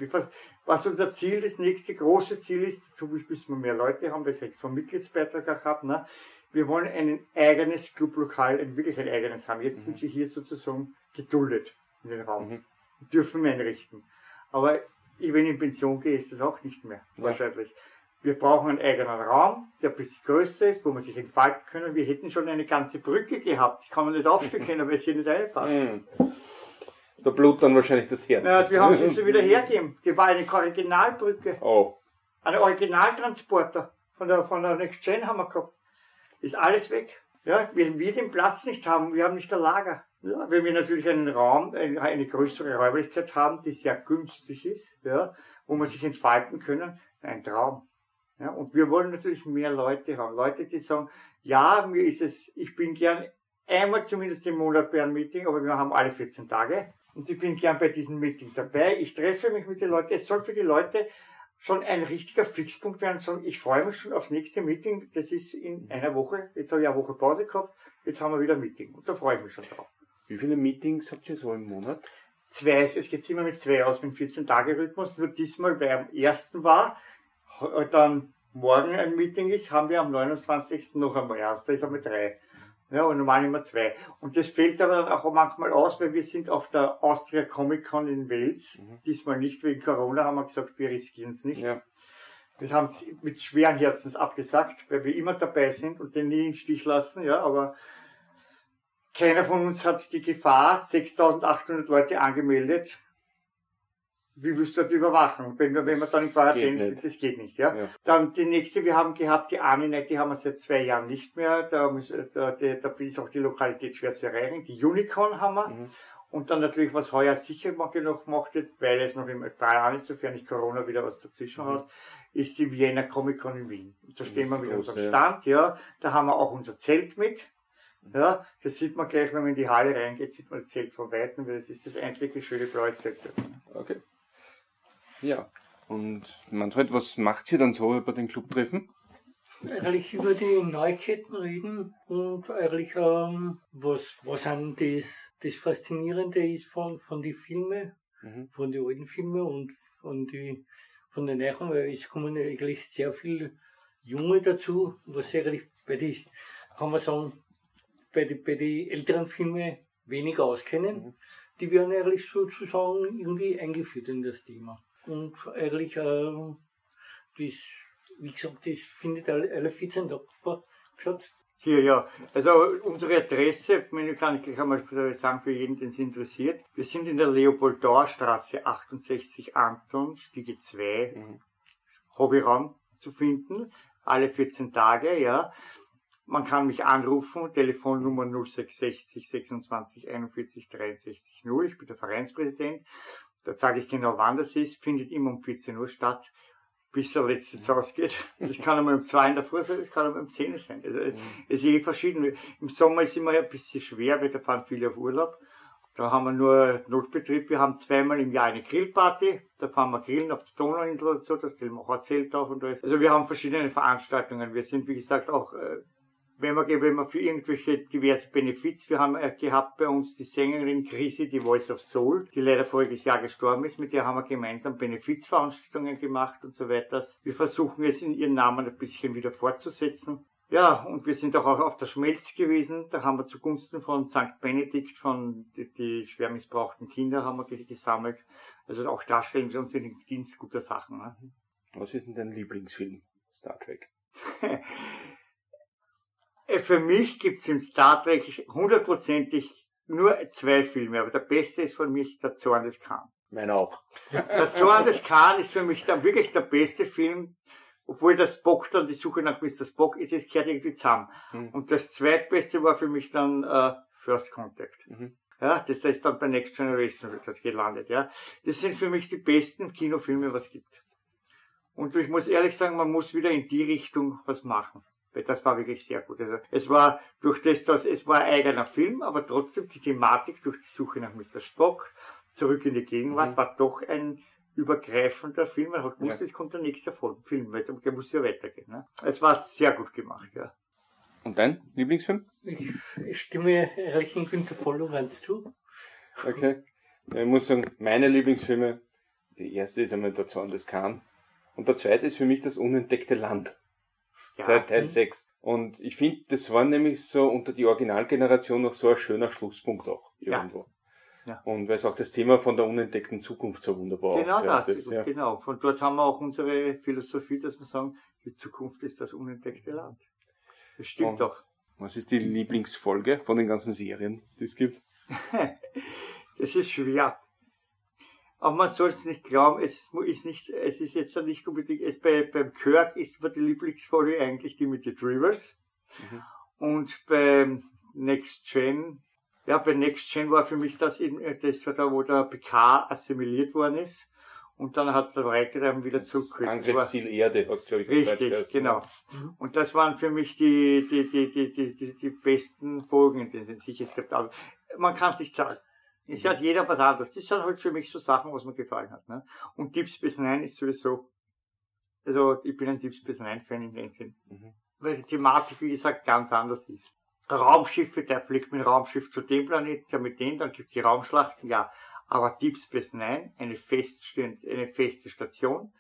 Was unser Ziel, das nächste große Ziel ist, dazu müssen wir mehr Leute haben, weil ich vom Mitgliedsbeitrag auch habe, ne? wir wollen ein eigenes Clublokal, ein wirklich ein eigenes haben. Jetzt sind wir hier sozusagen geduldet in den Raum. Mhm. Dürfen wir einrichten. Aber wenn ich in Pension gehe, ist das auch nicht mehr, Ja. wahrscheinlich. Wir brauchen einen eigenen Raum, der ein bisschen größer ist, wo man sich entfalten können. Wir hätten schon eine ganze Brücke gehabt. Die kann man nicht können, weil es hier nicht reinpasst. Mhm. [LAUGHS] Da blutet dann wahrscheinlich das Herz. Ja, wir haben sie so wieder hergegeben. Die war eine Originalbrücke. Oh. Ein Originaltransporter von der, von der Next Gen haben wir gehabt. Ist alles weg. Ja, wenn wir den Platz nicht haben, wir haben nicht ein Lager. Ja, wenn wir natürlich einen Raum, eine, eine größere Räumlichkeit haben, die sehr günstig ist, ja, wo man sich entfalten können, ein Traum. Ja, und wir wollen natürlich mehr Leute haben. Leute, die sagen, ja, mir ist es, ich bin gern einmal zumindest im Monat bei einem Meeting, aber wir haben alle 14 Tage. Und ich bin gern bei diesem Meeting dabei. Ich treffe mich mit den Leuten. Es soll für die Leute schon ein richtiger Fixpunkt werden. Sagen, ich freue mich schon aufs nächste Meeting. Das ist in einer Woche. Jetzt habe ich eine Woche Pause gehabt. Jetzt haben wir wieder ein Meeting. Und da freue ich mich schon drauf. Wie viele Meetings habt ihr so im Monat? Zwei, es geht immer mit zwei aus, mit 14-Tage-Rhythmus. Nur diesmal, weil am ersten war, dann morgen ein Meeting ist, haben wir am 29. noch einmal erst. Da ist einmal drei. Ja, und normal immer zwei. Und das fällt aber dann auch manchmal aus, weil wir sind auf der Austria Comic Con in Wales. Mhm. Diesmal nicht wegen Corona, haben wir gesagt, wir riskieren es nicht. Ja. Wir haben es mit schweren Herzens abgesagt, weil wir immer dabei sind und den nie im Stich lassen, ja, aber keiner von uns hat die Gefahr, 6800 Leute angemeldet. Wie willst du das überwachen? Wenn wir, wenn wir dann Quarantäne geht sind, das geht nicht, ja. Ja. Dann die nächste, wir haben gehabt, die Aminet, die haben wir seit zwei Jahren nicht mehr. Da, muss, da, da, ist auch die Lokalität schwer zu erreichen. Die Unicorn haben wir. Mhm. Und dann natürlich, was heuer sicher noch gemacht wird, weil es noch im Jahren ist, sofern nicht Corona wieder was dazwischen hat, ist die Vienna Comic Con in Wien. Und da stehen wir mit groß, unserem. Stand, ja. Da haben wir auch unser Zelt mit. Ja, das sieht man gleich, wenn man in die Halle reingeht, sieht man das Zelt von Weitem, weil das ist das einzige schöne blaue Zelt. Okay. Ja. Und Manfred, was macht ihr dann so über den Clubtreffen? eigentlich über die Neuigkeiten reden und eigentlich ähm, was, was an das, das Faszinierende ist von, von den Filmen, Mhm. von den alten Filmen und von, die, von den neuen, weil es kommen eigentlich sehr viele Junge dazu, was eigentlich bei die, kann man sagen, bei die, bei die älteren Filmen weniger auskennen. Mhm. Die werden eigentlich sozusagen irgendwie eingeführt in das Thema. Und eigentlich, ähm, das, wie gesagt, das findet alle, alle 14 Tage statt. Hier, ja. Also unsere Adresse, ich meine, kann ich gleich einmal sagen für jeden, den es interessiert. Wir sind in der Leopoldauerstraße 68 Anton, Stiege 2, Mhm. Hobbyraum zu finden, alle 14 Tage, ja. Man kann mich anrufen, Telefonnummer 0660 26 41 63 0. Ich bin der Vereinspräsident. Da sage ich genau, wann das ist. Findet immer um 14 Uhr statt, bis der letzte ausgeht. Das kann einmal um 2 in der Früh sein, das kann einmal um 10 Uhr sein. Also, es ist eh verschieden. Im Sommer ist immer ein bisschen schwer, weil da fahren viele auf Urlaub. Da haben wir nur Notbetrieb. Wir haben zweimal im Jahr eine Grillparty. Da fahren wir grillen auf der Donauinsel oder so. Da stellen wir auch ein Zelt auf und alles. Also wir haben verschiedene Veranstaltungen. Wir sind, wie gesagt, auch, äh, wenn wir, wenn wir für irgendwelche diverse Benefits, wir haben äh, gehabt bei uns die Sängerin Chrissy, die Voice of Soul, die leider voriges Jahr gestorben ist. Mit der haben wir gemeinsam Benefizveranstaltungen gemacht und so weiter. Wir versuchen es in ihren Namen ein bisschen wieder fortzusetzen. Ja, und wir sind auch auf der Schmelz gewesen. Da haben wir zugunsten von St. Benedikt, von die, die schwer missbrauchten Kinder, haben wir ge- gesammelt. Also auch da stellen wir uns in den Dienst guter Sachen. Ne? Was ist denn dein Lieblingsfilm? Star Trek. [LAUGHS] Äh, Für mich gibt's im Star Trek hundertprozentig nur zwei Filme, aber der beste ist für mich der Zorn des Khan. Meiner auch. Der Zorn des Khan ist für mich dann wirklich der beste Film, obwohl der Spock dann die Suche nach Mr. Spock ist, es gehört irgendwie zusammen. Hm. Und das zweitbeste war für mich dann äh, First Contact. Mhm. Ja, das ist dann bei Next Generation gelandet, ja. Das sind für mich die besten Kinofilme, was es gibt. Und ich muss ehrlich sagen, man muss wieder in die Richtung was machen. Das war wirklich sehr gut. Also es war durch das, dass es war ein eigener Film, aber trotzdem die Thematik durch die Suche nach Mr. Spock, zurück in die Gegenwart, Mhm. war doch ein übergreifender Film. Man hat gewusst, Ja. es kommt der nächste Film, weil der muss ja weitergehen. Ne? Es war sehr gut gemacht, ja. Und dein Lieblingsfilm? Ich, ich stimme eigentlich in Günther Volllorenz zu. Okay. Ich muss sagen, meine Lieblingsfilme, die erste ist einmal der Zorn des Khan. Und der zweite ist für mich das unentdeckte Land. Ja. Teil, Teil Mhm. 6. Und ich finde, das war nämlich so unter die Originalgeneration noch so ein schöner Schlusspunkt auch Ja. irgendwo. Ja. Und weil es auch das Thema von der unentdeckten Zukunft so wunderbar Genau das, ist, ja. genau. Von dort haben wir auch unsere Philosophie, dass wir sagen, die Zukunft ist das unentdeckte Land. Das stimmt doch. Was ist die Lieblingsfolge von den ganzen Serien, die es gibt? [LAUGHS] Das ist schwer. Aber man soll es nicht glauben, es ist nicht, es ist jetzt nicht unbedingt, es bei, beim Kirk ist die Lieblingsfolge eigentlich die mit den Drivers. Mhm. Und beim Next Gen, ja, bei Next Gen war für mich das eben, äh, das war da, wo der PK assimiliert worden ist. Und dann hat der Riker dann wieder zurückgekriegt. Angriffsziel Erde, es glaube ich Richtig, geheißen, genau. Mhm. Und das waren für mich die, die, die, die, die, die, die besten Folgen, in denen sich es gibt. Aber man kann es nicht sagen. Es hat jeder was anderes. Das sind halt für mich so Sachen, was mir gefallen hat. Ne? Und Deep Space Nine ist sowieso, also ich bin ein Deep Space Nine Fan in dem Sinn. Mhm. Weil die Thematik, wie gesagt, ganz anders ist. Raumschiffe, der fliegt mit dem Raumschiff zu dem Planeten, der mit dem, dann gibt's die Raumschlachten, ja. Aber Deep Space Nine, eine, feststehende, eine feste Station,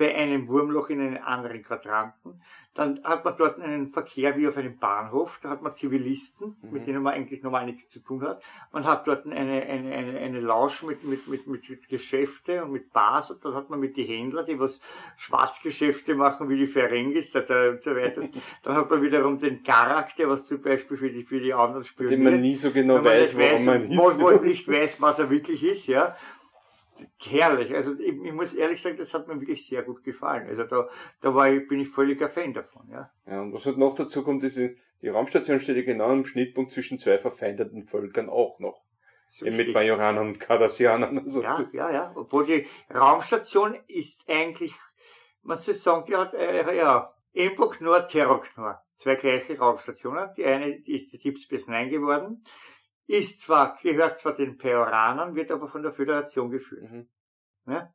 bei einem Wurmloch in einen anderen Quadranten. Dann hat man dort einen Verkehr wie auf einem Bahnhof. Da hat man Zivilisten, Mhm. mit denen man eigentlich normal nichts zu tun hat. Man hat dort eine, eine, eine, eine Lausch mit, mit, mit, mit, Geschäfte und mit Bars. Und dann hat man mit die Händler, die was Schwarzgeschäfte machen, wie die Ferengis da, da, und so weiter. [LAUGHS] dann hat man wiederum den Garak, der was zum Beispiel für die, für die anderen spioniert Den man nie so genau man weiß, nicht woran man weiß, ist. wo man nicht weiß, was er wirklich ist, ja. Herrlich. Also ich, ich muss ehrlich sagen, das hat mir wirklich sehr gut gefallen. Also da, da war ich, bin ich völliger Fan davon, ja. Ja, und was halt noch dazu kommt, ist, die Raumstation steht ja genau im Schnittpunkt zwischen zwei verfeindeten Völkern auch noch. So mit Bajoranern und Cardassianern. Also ja, ja, ja. Obwohl die Raumstation ist eigentlich, man soll sagen, die hat, äh, ja, Emboknor, Terroknor. Zwei gleiche Raumstationen. Die eine die ist die Deep Space Nine geworden. Ist zwar, gehört zwar den Peoranern, wird aber von der Föderation geführt. Mhm. Ne?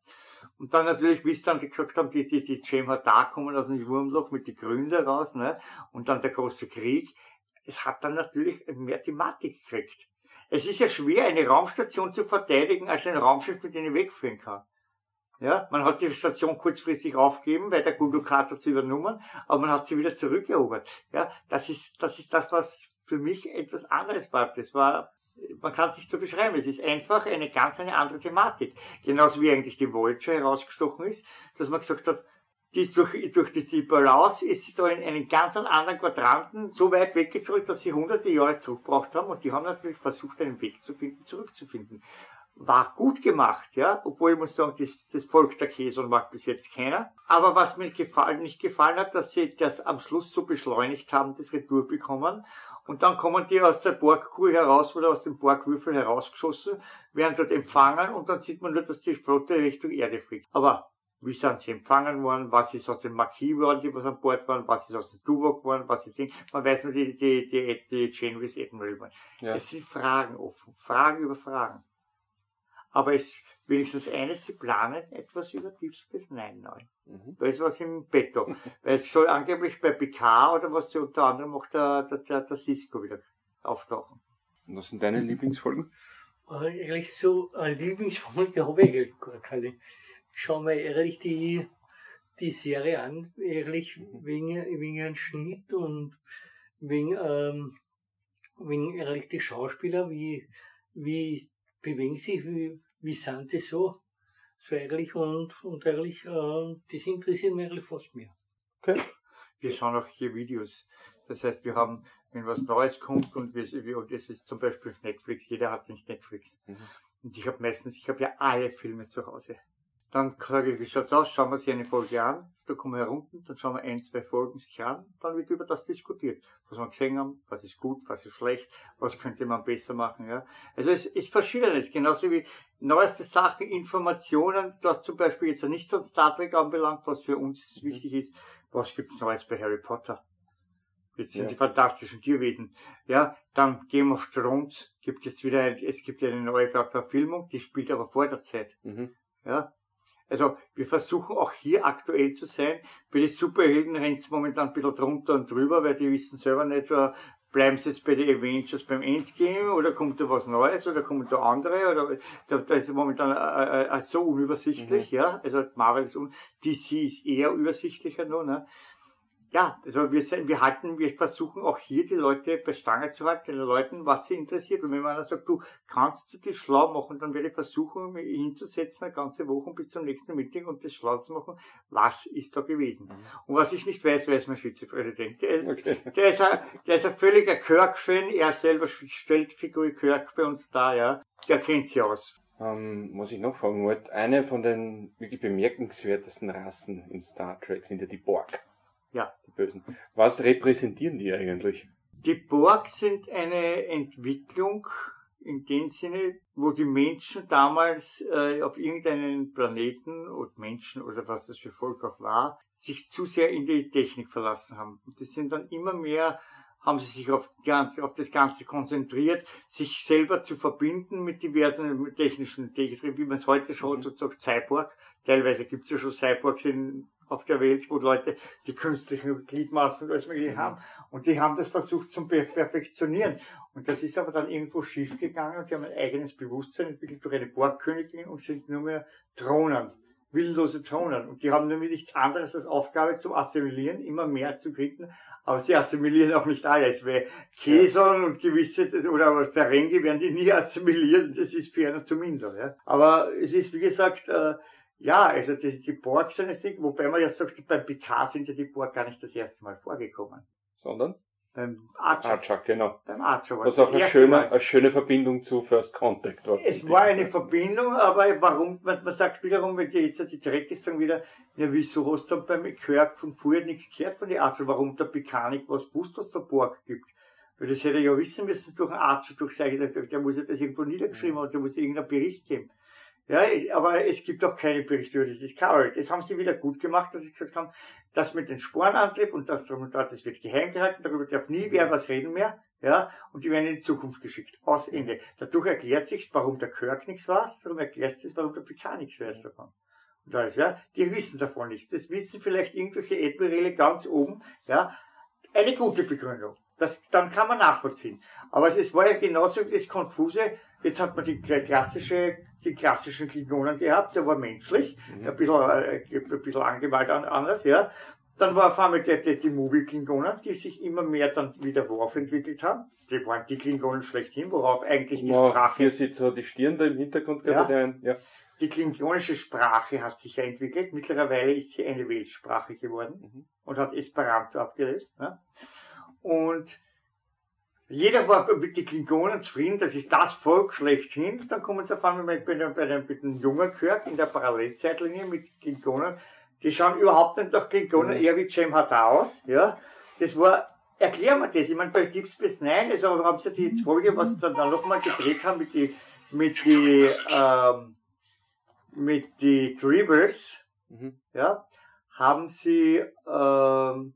Und dann natürlich, wie es dann gesagt haben, die, die, die Jem'Hadar kommen aus dem Wurmloch mit den Gründen raus, ne? Und dann der große Krieg. Es hat dann natürlich mehr Thematik gekriegt. Es ist ja schwer, eine Raumstation zu verteidigen, als ein Raumschiff, mit dem ich wegfliegen kann. Ja, man hat die Station kurzfristig aufgegeben, weil der Guldukat hat sie übernommen, aber man hat sie wieder zurückerobert. Ja, das ist, das ist das, was für mich etwas anderes war. Das war, man kann es nicht so beschreiben. Es ist einfach eine ganz eine andere Thematik. Genauso wie eigentlich die Voyager herausgestochen ist, dass man gesagt hat, die ist durch, durch die, die Balance ist sie da in einen ganz anderen Quadranten so weit weggezurückt, dass sie hunderte Jahre zurückgebraucht haben und die haben natürlich versucht, einen Weg zu finden, zurückzufinden. War gut gemacht, ja, obwohl ich muss sagen, das, das Volk der Käse mag bis jetzt keiner. Aber was mir gefallen, nicht gefallen hat, dass sie das am Schluss so beschleunigt haben, das Retour bekommen. Und dann kommen die aus der Borgkuh heraus oder aus dem Borgwürfel herausgeschossen, werden dort empfangen und dann sieht man nur, dass die Flotte Richtung Erde fliegt. Aber wie sind sie empfangen worden, was ist aus dem Marquis geworden, die was an Bord waren, was ist aus dem Tuvok geworden, was ist. Man weiß nur die, die, die, die Janeway's Admiral waren. Ja. Es sind Fragen offen, Fragen über Fragen. Aber es wenigstens eines, sie planen etwas über Deep Space Nine neu. Mhm. Da ist was im Petto. [LAUGHS] Weil es soll angeblich bei PK oder was sie unter anderem auch der, der, der, der Cisco wieder auftauchen. Und was sind deine Lieblingsfolgen? Äh, Ehrlich so, eine Lieblingsfolge habe ich eigentlich gar keine. Ich schaue mir ehrlich die, die Serie an, ehrlich wegen, wegen einem Schnitt und wegen, ähm, wegen ehrlich die Schauspieler, wie, wie bewegen sich, wie, wie sind die so, so ehrlich und, und ehrlich, äh, das interessiert mich eigentlich fast mehr. Wir schauen auch hier Videos. Das heißt, wir haben, wenn was Neues kommt und wir, und das ist zum Beispiel Netflix, jeder hat nicht Netflix. Mhm. Und ich habe meistens, ich habe ja alle Filme zu Hause. Dann sage ich, wie schaut's aus? Schauen wir sich eine Folge an, da kommen wir herunter, dann schauen wir ein, zwei Folgen sich an, dann wird über das diskutiert. Was wir gesehen haben, was ist gut, was ist schlecht, was könnte man besser machen, ja. Also es ist verschiedenes, genauso wie neueste Sachen, Informationen, was zum Beispiel jetzt nicht so Star Trek anbelangt, was für uns Mhm. wichtig ist, was gibt's Neues bei Harry Potter? Jetzt sind Ja. die fantastischen Tierwesen. Ja, dann Game of Thrones gibt jetzt wieder, ein, es gibt ja eine neue Ver Verfilmung, die spielt aber vor der Zeit. Mhm. Ja. Also wir versuchen auch hier aktuell zu sein. Bei den Superhelden rennt es momentan ein bisschen drunter und drüber, weil die wissen selber nicht, äh, bleiben sie jetzt bei den Avengers beim Endgame oder kommt da was Neues oder kommen da andere oder da, da ist momentan äh, äh, äh, so unübersichtlich, ja. Also Marvel ist un DC ist eher übersichtlicher nur, ne? Ja, also wir, sind, wir halten, wir versuchen auch hier die Leute bei Stange zu halten, den Leuten, was sie interessiert. Und wenn man einer sagt, du kannst du dich schlau machen, dann werde ich versuchen, mich hinzusetzen, eine ganze Woche bis zum nächsten Meeting und das schlau zu machen, was ist da gewesen. Und was ich nicht weiß, weiß mein Vizepräsident. Der ist, Okay. der ist ein, der ist ein völliger Kirk-Fan, er selber stellt Figur Kirk bei uns da, ja. Der kennt sie aus. Ähm, was ich noch fragen wollte, eine von den wirklich bemerkenswertesten Rassen in Star Trek sind ja die Borg. Ja. Die Bösen. Was repräsentieren die eigentlich? Die Borg sind eine Entwicklung in dem Sinne, wo die Menschen damals äh, auf irgendeinen Planeten oder Menschen oder was das für Volk auch war, sich zu sehr in die Technik verlassen haben. Und das sind dann immer mehr, haben sie sich auf, auf das Ganze konzentriert, sich selber zu verbinden mit diversen technischen Techniken, wie man es heute schon Mhm. sozusagen Cyborg. Teilweise gibt es ja schon Cyborgs in, auf der Welt, wo Leute die künstlichen Gliedmaßen und alles mögliche haben. Und die haben das versucht zu per- perfektionieren. Und das ist aber dann irgendwo schief gegangen und die haben ein eigenes Bewusstsein entwickelt durch eine Borgkönigin und sind nur mehr Thronen. Willlose Thronen. Und die haben nämlich nichts anderes als Aufgabe zum Assimilieren, immer mehr zu kriegen. Aber sie assimilieren auch nicht alles, weil Käsern und gewisse, oder Ferengi werden die nie assimilieren. Das ist für einen zu minder. Ja. Aber es ist, wie gesagt, äh, ja, also die, die Borg sind es nicht, wobei man ja sagt, beim Picard sind ja die Borg gar nicht das erste Mal vorgekommen. Sondern? Beim Archer. Archer, genau. Beim Archer war Was das auch eine schöne, Mal. eine schöne Verbindung zu First Contact war. Es war eine Verbindung, aber warum, man, man sagt wiederum, wenn die jetzt die Dreckies sagen wieder, ja wieso hast du dann beim Kirk von früher nichts gehört von den Archer, warum der Picard nicht was wusste, es der Borg gibt? Weil das hätte er ja wissen müssen durch einen Arzt, durch seine, der, der muss ja das irgendwo niedergeschrieben haben, der muss irgendeinen Bericht geben. Ja, aber es gibt auch keine Berichte über das Discovery. Das haben sie wieder gut gemacht, dass sie gesagt haben, das mit dem Sporenantrieb und das drum und dort, das wird geheim gehalten, darüber darf nie wer was reden mehr, ja, und die werden in die Zukunft geschickt. Aus Ende. Dadurch erklärt sich, warum der Kirk nichts weiß, darum erklärt sich, warum der Picard nichts weiß davon. Und alles, ja, die wissen davon nichts. Das wissen vielleicht irgendwelche Admirale ganz oben, ja, eine gute Begründung. Das, dann kann man nachvollziehen. Aber es war ja genauso das Konfuse. Jetzt hat man die klassische, die klassischen Klingonen gehabt, der war menschlich, mhm. ein bisschen, äh, ein bisschen angemalt anders, ja. Dann war auf einmal die, die, die Movie-Klingonen, die sich immer mehr dann wieder Worf entwickelt haben. Die waren die Klingonen schlechthin, worauf eigentlich die wow, Sprache. Hier sieht so die Stirn da im Hintergrund Ja. gerade. Ja. Die klingonische Sprache hat sich ja entwickelt. Mittlerweile ist sie eine Weltsprache geworden Mhm. und hat Esperanto abgelöst. Ne? Und jeder war mit den Klingonen zufrieden, das ist das Volk schlechthin. Dann kommen sie auf einmal mit, bei, dem, mit dem jungen Kirk in der Parallelzeitlinie mit Klingonen. Die schauen überhaupt nicht nach Klingonen, Mhm. eher wie Jem hat aus. Ja? Das war, erklären wir das. Ich meine, bei Deep Space Nine, also haben sie die Folge, was sie dann, dann nochmal gedreht haben mit die, mit die, ähm, mit die Tribbles, Mhm. ja, haben sie ähm,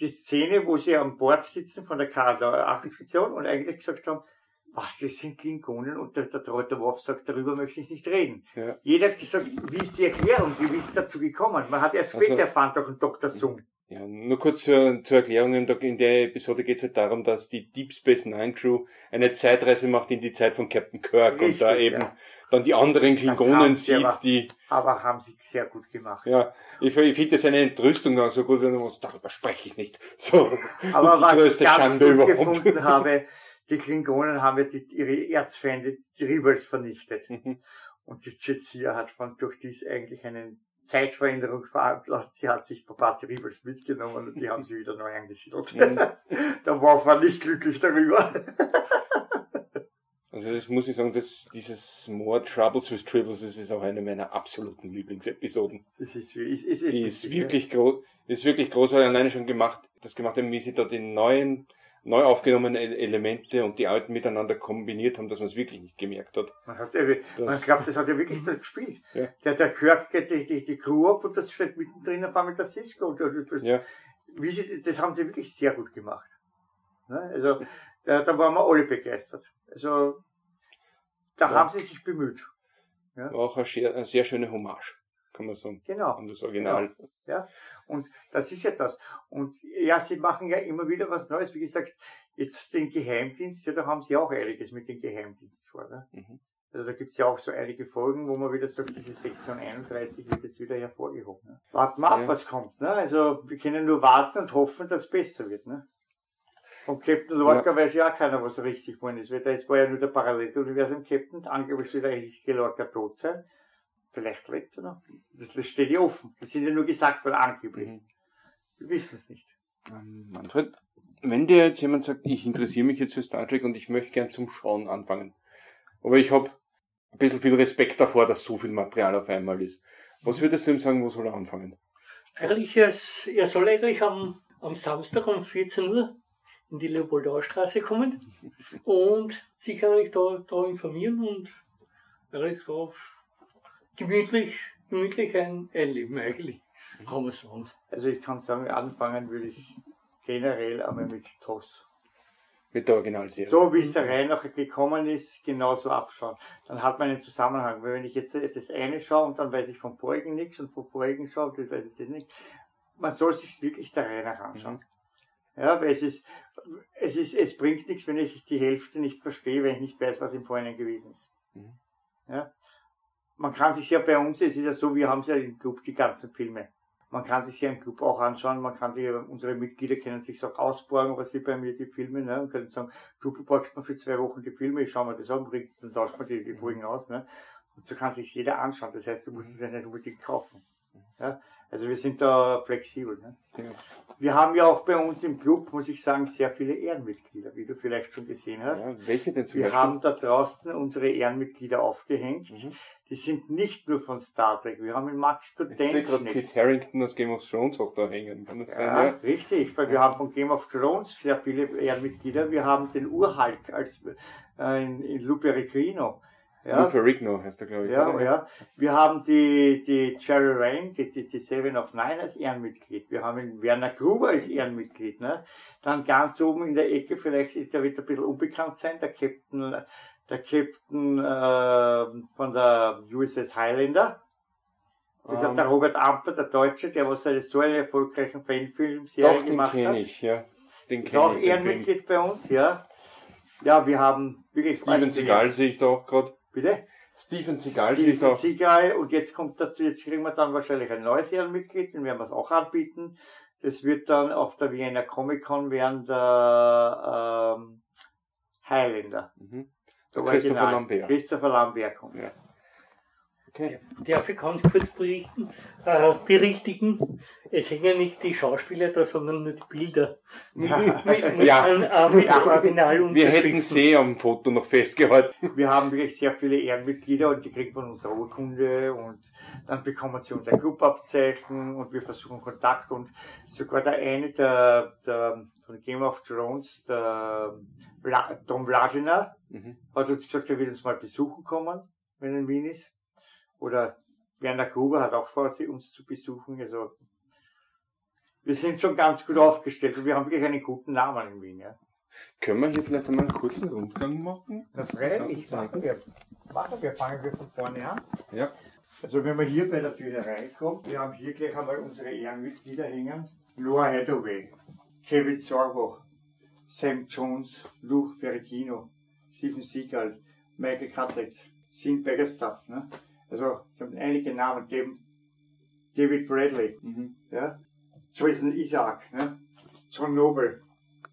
die Szene, wo sie an Bord sitzen von der K8-Station und eigentlich gesagt haben, was, das sind Klingonen und der, der, Wolf sagt, darüber möchte ich nicht reden. Ja. Jeder hat gesagt, wie ist die Erklärung, wie ist es dazu gekommen? Man hat erst später Also- erfahren durch den Dr. Zoom. Ja, nur kurz zur, zur Erklärung. In der- Episode geht es halt darum, dass die Deep Space Nine Crew eine Zeitreise macht in die Zeit von Captain Kirk und da Richtig, eben ja. dann die anderen Klingonen sie aber- sieht, die, Aber haben sie sehr gut gemacht. ja, ich, ich finde das eine Entrüstung dann so gut, wenn man sagt, darüber spreche ich nicht. [LAUGHS] So. Aber die was größte ich ganz Schande gut überhaupt. gefunden [LAUGHS] habe, die Klingonen haben ja die, ihre Erzfeinde, die Rebels, vernichtet. Mhm. Und die Jetsia hat von durch dies eigentlich eine Zeitveränderung veranlasst. Sie hat sich paar Rebels mitgenommen und die haben sie wieder neu angesiedelt. Wolf [LAUGHS] war nicht glücklich darüber. [LAUGHS] Also das muss ich sagen, das, dieses More Troubles with Tribbles, das ist auch eine meiner absoluten Lieblingsepisoden. Das ist, ist, ist, Die ist wirklich groß, ist wirklich großartig alleine schon gemacht, das gemacht haben, wie sie da die neuen, neu aufgenommenen E- Elemente und die alten miteinander kombiniert haben, dass man es wirklich nicht gemerkt hat. ja. Man, hat, ja- man Das- glaubt, das hat ja wirklich dort gespielt. Ja. Der, der Kirk geht die, die, die Crew ab und das steht mittendrin auf einmal der Cisco. Und das, das, Ja, sie, das haben sie wirklich sehr gut gemacht. Ne? Also, da, da waren wir alle begeistert. Also, da Ja. haben sie sich bemüht. war auch eine sehr, eine sehr schöne Hommage, kann man sagen, Genau. an das Original. Und das ist ja das. Und ja, sie machen ja immer wieder was Neues. Wie gesagt, jetzt den Geheimdienst, ja, da haben sie auch einiges mit dem Geheimdienst vor. Ne? Mhm. Also da gibt's ja auch so einige Folgen, wo man wieder sagt, diese Sektion 31 wird jetzt wieder hervorgehoben. Ne? Warten wir ab, Ja. was kommt. Ne? Also wir können nur warten und hoffen, dass es besser wird. Ne? Vom Captain Lorca weiß ja auch keiner, was richtig geworden ist. Weil da jetzt war ja nur der Paralleluniversum-Captain, angeblich soll der richtige Lorca tot sein. Vielleicht lebt er noch. Das, das steht ja offen. Das sind ja nur gesagt von angeblich. Mhm. Wir wissen es nicht. Ähm, Manfred, wenn dir jetzt jemand sagt, ich interessiere mich jetzt für Star Trek und ich möchte gern zum Schauen anfangen, aber ich habe ein bisschen viel Respekt davor, dass so viel Material auf einmal ist. Was würdest du ihm sagen, wo soll er anfangen? Eigentlich, er soll eigentlich am, am Samstag um 14 Uhr in die Leopoldaustraße kommen [LAUGHS] und sich eigentlich da, da informieren und eigentlich da gemütlich, gemütlich ein, einleben eigentlich, kann man sagen. Also ich kann sagen, anfangen würde ich generell einmal mit TOS. Mit der Originalserie. So wie es der Reihe nachher gekommen ist, genauso abschauen. Dann hat man einen Zusammenhang. Weil wenn ich jetzt das eine schaue und dann weiß ich vom vorigen nichts und vom vorigen schaue, dann weiß ich das nicht. Man soll sich wirklich der Reihe nach anschauen. Ja, weil es ist, es ist, es bringt nichts, wenn ich die Hälfte nicht verstehe, wenn ich nicht weiß, was im Vorhinein gewesen ist. Mhm. Ja. Man kann sich ja bei uns, es ist ja so, wir haben ja im Club die ganzen Filme. Man kann sich ja im Club auch anschauen, man kann sich, ja- unsere Mitglieder können sich auch ausborgen, was sie bei mir die Filme, ne, und können sagen, du borgst mir für zwei Wochen die Filme, ich schau mir das an, bringt, dann tauscht man die, die Folgen aus, ne. Und so kann sich jeder anschauen, das heißt, du musst es ja nicht unbedingt kaufen. Ja? Also wir sind da flexibel. Ne? Ja. Wir haben ja auch bei uns im Club, muss ich sagen, sehr viele Ehrenmitglieder, wie du vielleicht schon gesehen hast. Ja, welche denn zum Wir Beispiel? haben da draußen unsere Ehrenmitglieder aufgehängt. Mhm. Die sind nicht nur von Star Trek. Wir haben einen Max Ich sehe gerade. Kit Harrington aus Game of Thrones auch da hängen. Kann das Ja, sein? richtig, weil wir haben von Game of Thrones sehr viele Ehrenmitglieder. Wir haben den Urhulk als äh, in, in Lou Peregrino. Ja. Lou Ferrigno heißt er, glaube ich. ja, oder? ja. Wir haben die, die Jerry Rain, die, die, die Seven of Nine als Ehrenmitglied. Wir haben den Werner Gruber als Ehrenmitglied. Ne? Dann ganz oben in der Ecke, vielleicht ist der wird ein bisschen unbekannt sein, der Captain, der Captain äh, von der USS Highlander. Das ist Ähm, der Robert Amper, der Deutsche, der was eine so eine erfolgreichen Fanfilmserie den gemacht hat. kenne ich, ja. Den auch kenne ich. den Film. Ehrenmitglied bei uns, ja. Ja, wir haben wirklich Steven Seagal sehe ich da auch gerade. Bitte? Steven Seagal da Steven auch. Seagal und jetzt kommt dazu, jetzt kriegen wir dann wahrscheinlich ein neues Ehrenmitglied, den werden wir es auch anbieten. Das wird dann auf der Vienna Comic Con während der ähm, Highlander. Mhm. Der Christopher Original. Lambert. Christopher Lambert kommt. Ja. Okay. Darf ich ganz kurz berichten, äh, berichtigen? Es hängen nicht die Schauspieler da, sondern nur die Bilder. Mit, mit, mit, Ja. an, äh, mit Ja. Original Wir hätten sie am Foto noch festgehalten. Wir haben wirklich sehr viele Ehrenmitglieder und die kriegen von uns Urkunde und dann bekommen sie unser Clubabzeichen und wir versuchen Kontakt und sogar der eine, der, der von Game of Thrones, der Tom Vlagina, Mhm. hat uns gesagt, er will uns mal besuchen kommen, wenn er in Wien ist. Oder Werner Gruber hat auch vor, sie uns zu besuchen. Also wir sind schon ganz gut aufgestellt und wir haben wirklich einen guten Namen in Wien. Ja. Können wir hier vielleicht einmal einen kurzen Rundgang machen? Na freilich, machen wir. Machen wir, fangen wir von vorne an. Ja. Also wenn man hier bei der Tür hereinkommt, wir haben hier gleich einmal unsere Ehrenmitglieder hängen. Noah Hathaway, Kevin Sorbo, Sam Jones, Lou Ferrigino, Steven Seagal, Michael Cutlitz, Sean Baggerstaff. Ne? Also es haben einige Namen, David, David Bradley, Mhm. ja? Jason Isaac, ne? John Noble,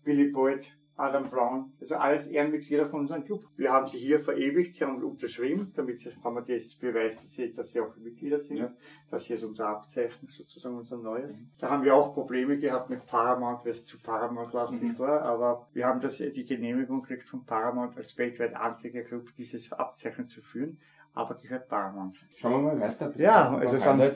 Billy Boyd, Adam Brown, also alles Ehrenmitglieder von unserem Club. Wir haben sie hier verewigt, sie haben unterschrieben, damit haben wir das Beweis, dass sie, dass sie auch Mitglieder sind. Ja. Das hier ist unser Abzeichen, sozusagen unser neues. Da haben wir auch Probleme gehabt mit Paramount, weil es zu Paramount-lastig war, aber wir haben das, die Genehmigung gekriegt von Paramount als weltweit einziger Club, dieses Abzeichen zu führen, aber gehört Paramount. Schauen wir mal weiter. Ja, also dann-.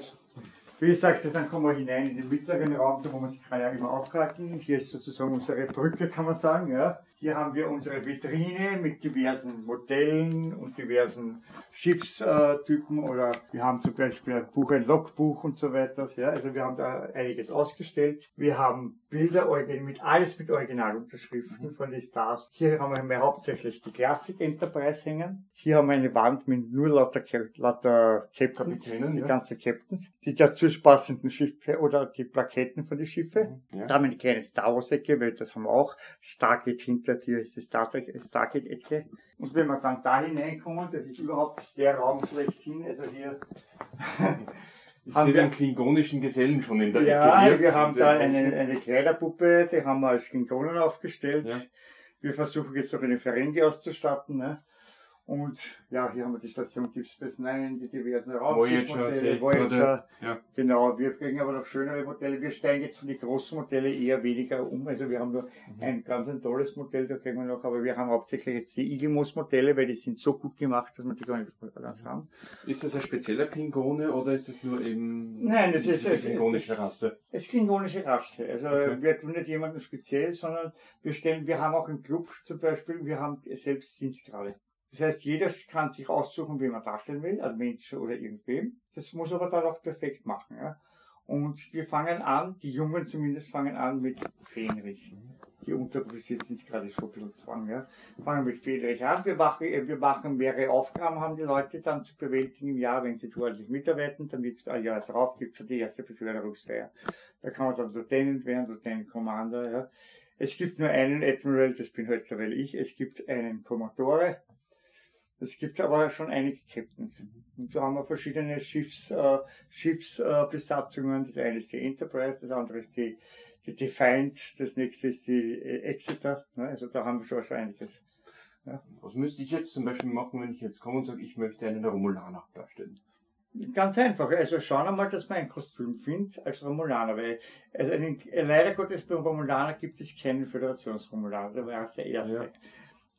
Wie gesagt, dann kommen wir hinein in den mittleren Raum, da wo man sich kann ja immer aufhalten. Hier ist sozusagen unsere Brücke, kann man sagen. Ja. Hier haben wir unsere Vitrine mit diversen Modellen und diversen Schiffstypen oder wir haben zum Beispiel ein Buch, ein Logbuch und so weiter. Ja. Also wir haben da einiges ausgestellt. Wir haben Bilder mit alles mit Originalunterschriften von den Stars. Hier haben wir hauptsächlich die Classic Enterprise hängen. Hier haben wir eine Wand mit nur lauter, lauter Captains, die ja. ganzen Captains, die dazu passenden Schiffe oder die Plaketten von den Schiffen. Ja. Da haben wir eine kleine Star Wars Ecke, weil das haben wir auch. Stargate hinter dir ist die Star Trek Stargate Ecke. Und wenn wir dann da hineinkommen, das ist überhaupt der Raum schlechthin, also hier. [LAUGHS] Ich Haben sehe wir- den klingonischen Gesellen schon in der Ja, Ecke wir haben da eine, eine Kleiderpuppe, die haben wir als Klingonen aufgestellt. Ja. Wir versuchen jetzt noch eine Ferengi auszustatten. Ne? Und ja, hier haben wir die Station Deep Space Nine, die diversen Voyager, Raumschiffmodelle, Voyager. gerade. Ja. Genau, wir kriegen aber noch schönere Modelle. Wir steigen jetzt von den großen Modellen eher weniger um. Also wir haben nur Mhm. ein ganz ein tolles Modell, da kriegen wir noch, aber wir haben hauptsächlich jetzt die Igelmos Modelle, weil die sind so gut gemacht, dass wir die gar nicht ganz haben. Ist das ein spezieller Klingone oder ist das nur eben Nein, das ist- es- klingonische Rasse? Es klingonische Rasse. Also Okay. wir tun nicht jemanden speziell, sondern wir stellen, wir haben auch im Club zum Beispiel, wir haben selbst Dienstgrade. Das heißt, jeder kann sich aussuchen, wen man darstellen will, ein Mensch oder irgendwem. Das muss aber dann auch perfekt machen. Ja? Und wir fangen an, die Jungen zumindest fangen an mit Fähnrich. Die Unteroffiziere sind gerade schon ein bisschen zwang, ja. Fangen mit Fähnrich an. Wir machen, äh, wir machen mehrere Aufgaben, haben die Leute dann zu bewältigen im Jahr, wenn sie ordentlich mitarbeiten. Dann wird ein Jahr drauf, gibt schon die erste Beförderungsfeier. Da kann man dann Lieutenant werden, Lieutenant Commander, ja. Es gibt nur einen Admiral, das bin heute weil ich. Es gibt einen Commodore. Es gibt aber schon einige Captains. Und so haben wir verschiedene Schiffs, äh, Schiffsbesatzungen. Äh, Besatzungen. das eine ist die Enterprise, das andere ist die, die Defiant, das nächste ist die äh, Exeter. Ne? Also da haben wir schon so einiges. Was müsste ich jetzt zum Beispiel machen, wenn ich jetzt komme und sage, ich möchte einen Romulaner darstellen? Ganz einfach. Also schauen wir mal, dass man ein Kostüm findet als Romulaner, weil also einen, leider Gottes beim Romulaner gibt es keinen Föderationsromulaner, der war der erste. Ja.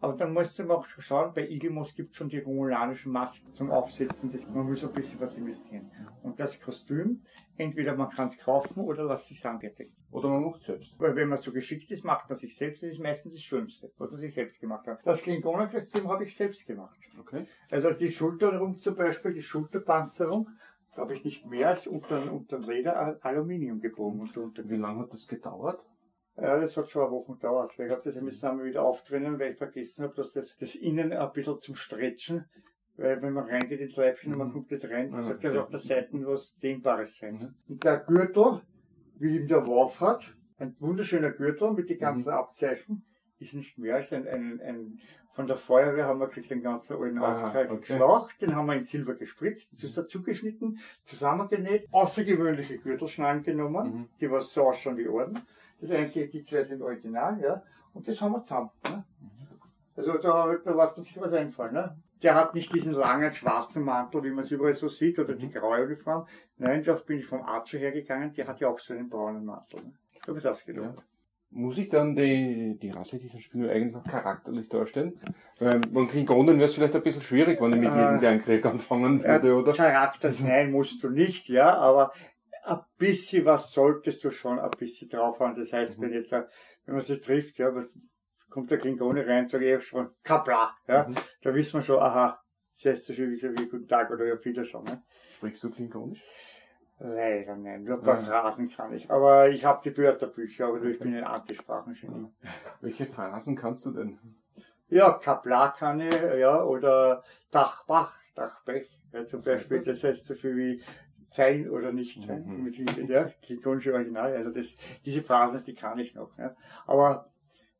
Aber dann musst du auch schauen, bei Igelmos gibt es schon die romulanischen Masken zum Aufsetzen, das, man muss ein bisschen was investieren. Und das Kostüm, entweder man kann es kaufen oder lässt sich anfertigen. Oder man macht selbst. Weil wenn man so geschickt ist, macht man sich selbst, das ist meistens das Schönste, was man sich selbst gemacht hat. Das Klingonenkostüm habe ich selbst gemacht. Okay. Also die Schulterung zum Beispiel, die Schulterpanzerung, habe ich nicht mehr als unter, unter Leder Aluminium gebogen. Und unter Wie lange hat das gedauert? Ja, das hat schon eine Woche gedauert. Ich habe das müssen einmal wieder auftrennen, weil ich vergessen habe, dass das, das Innen ein bisschen zum Stretchen, weil wenn man reingeht ins Leibchen und man Mhm. komplett rein, Ja, sollte das ja. auf der Seite was Dehnbares sein. Mhm. Und der Gürtel, wie ihm der Wurf hat, ein wunderschöner Gürtel mit den ganzen Mhm. Abzeichen, ist nicht mehr als ein, ein, ein von der Feuerwehr haben wir gekriegt den ganzen alten Aha, ausgezeichneten okay. Schlauch, den haben wir in Silber gespritzt, zu- zugeschnitten, zusammengenäht, außergewöhnliche Gürtelschnallen genommen, Mhm. die was so ausschauen wie Orden. Das einzige, die zwei sind original, ja. Und das haben wir zusammen. Ne? Also da, da lässt man sich was einfallen. Ne? Der hat nicht diesen langen schwarzen Mantel, wie man es überall so sieht, oder die graue Uniform. Nein, da bin ich vom Archer hergegangen, der hat ja auch so einen braunen Mantel. Ne? So habe ich das gedacht. Muss ich dann die, die Rasse dieser Spinner eigentlich auch charakterlich darstellen? Weil bei Klingonen wäre es vielleicht ein bisschen schwierig, wenn ich mit Äh, jedem kleinen Krieg anfangen Ja, würde, oder? Charakter sein musst du nicht, ja, aber ein bisschen was solltest du schon ein bisschen drauf haben. Das heißt, Mhm. wenn jetzt, wenn man sich trifft, ja, kommt der Klingone rein, sage ich schon, Kapla, ja, Mhm. da wissen wir schon, aha, das heißt so viel wie, guten Tag oder auf Wiedersehen. Ne? Sprichst du Klingonisch? Leider nein, nur ein paar Ja. Phrasen kann ich. Aber ich habe die Wörterbücher, aber ich bin ein Antisprachengenie. Welche Phrasen kannst du denn? Ja, Kapla kann ich, ja, oder Dachbach, Dachbech, ja, zum Was Beispiel, das? das? heißt so viel wie sein oder nicht sein, Mhm. mit, ja, klingonische Original, also das, diese Phrasen, die kann ich noch, ja. aber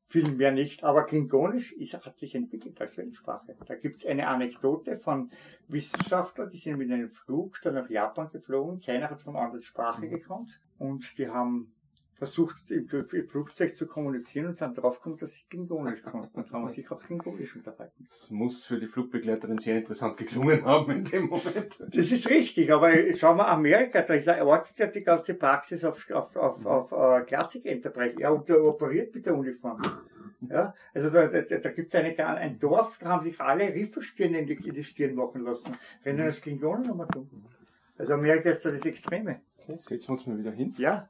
viel mehr nicht, aber klingonisch ist, hat sich entwickelt als Weltsprache. Da gibt's eine Anekdote von Wissenschaftlern, die sind mit einem Flug dann nach Japan geflogen, keiner hat von anderen Sprache Mhm. gekonnt und die haben versucht, im Flugzeug zu kommunizieren und sind draufgekommen, dass sie Klingonisch konnten und haben sich auf Klingonisch unterhalten. Das muss für die Flugbegleiterin sehr interessant geklungen haben in dem Moment. Das ist richtig, aber schau mal, Amerika, da ist ein Arzt, der hat die ganze Praxis auf, auf, auf, auf uh, Classic Enterprise. Er operiert mit der Uniform. Ja, also da, da, da gibt es ein Dorf, da haben sich alle Riffelstirn in die, in die Stirn machen lassen. Rennen als Klingonen nochmal dumm. Also Amerika ist da das Extreme. Okay, setzen wir uns mal wieder hin. Ja.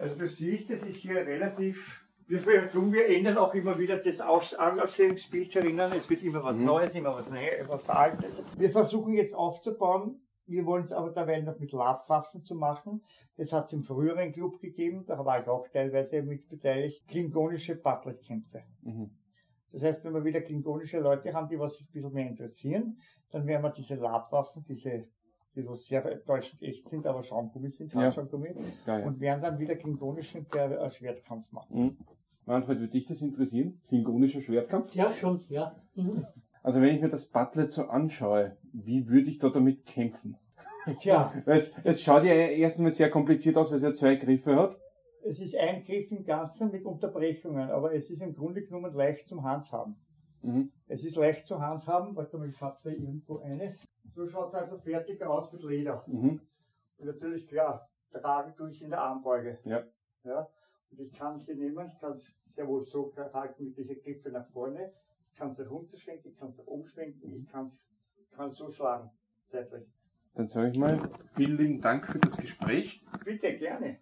Also du siehst, es ist hier relativ. Wir tun, wir ändern auch immer wieder das Aus Aussehungsbild erinnern. Es wird immer was Mhm. Neues, immer was, Neues, was Altes. Wir versuchen jetzt aufzubauen. Wir wollen es aber derweil noch mit Labwaffen zu machen. Das hat es im früheren Club gegeben, da war ich auch teilweise mit beteiligt. Klingonische Battlekämpfe. Mhm. Das heißt, wenn wir wieder klingonische Leute haben, die was sich ein bisschen mehr interessieren, dann werden wir diese Labwaffen, diese, die so sehr täuschend echt sind, aber Schaumgummi sind, Ja. Handschaumgummi, Ja, ja. und werden dann wieder klingonischen äh, Schwertkampf machen. Mhm. Manfred, würde dich das interessieren? Klingonischer Schwertkampf? Ja, schon, ja. Mhm. Also wenn ich mir das Butlet so anschaue, wie würde ich da damit kämpfen? Tja, [LAUGHS] es, es schaut ja erstmal sehr kompliziert aus, weil es ja zwei Griffe hat. es ist ein Griff im Ganzen mit Unterbrechungen, aber es ist im Grunde genommen leicht zum Handhaben. Mhm. Es ist leicht zu handhaben, warte mal, ich habe da irgendwo eines. So schaut es also fertig aus mit Leder. Mhm. Und natürlich, klar, tragen tue ich es in der Armbeuge. Ja. ja. Und ich kann hier nehmen, ich kann es sehr wohl so halten mit diesen Griffe nach vorne. Ich kann es runterschwenken, ich kann es umschwenken, ich kann es so schlagen, zeitlich. Dann sage ich mal, vielen lieben Dank für das Gespräch. Bitte, gerne.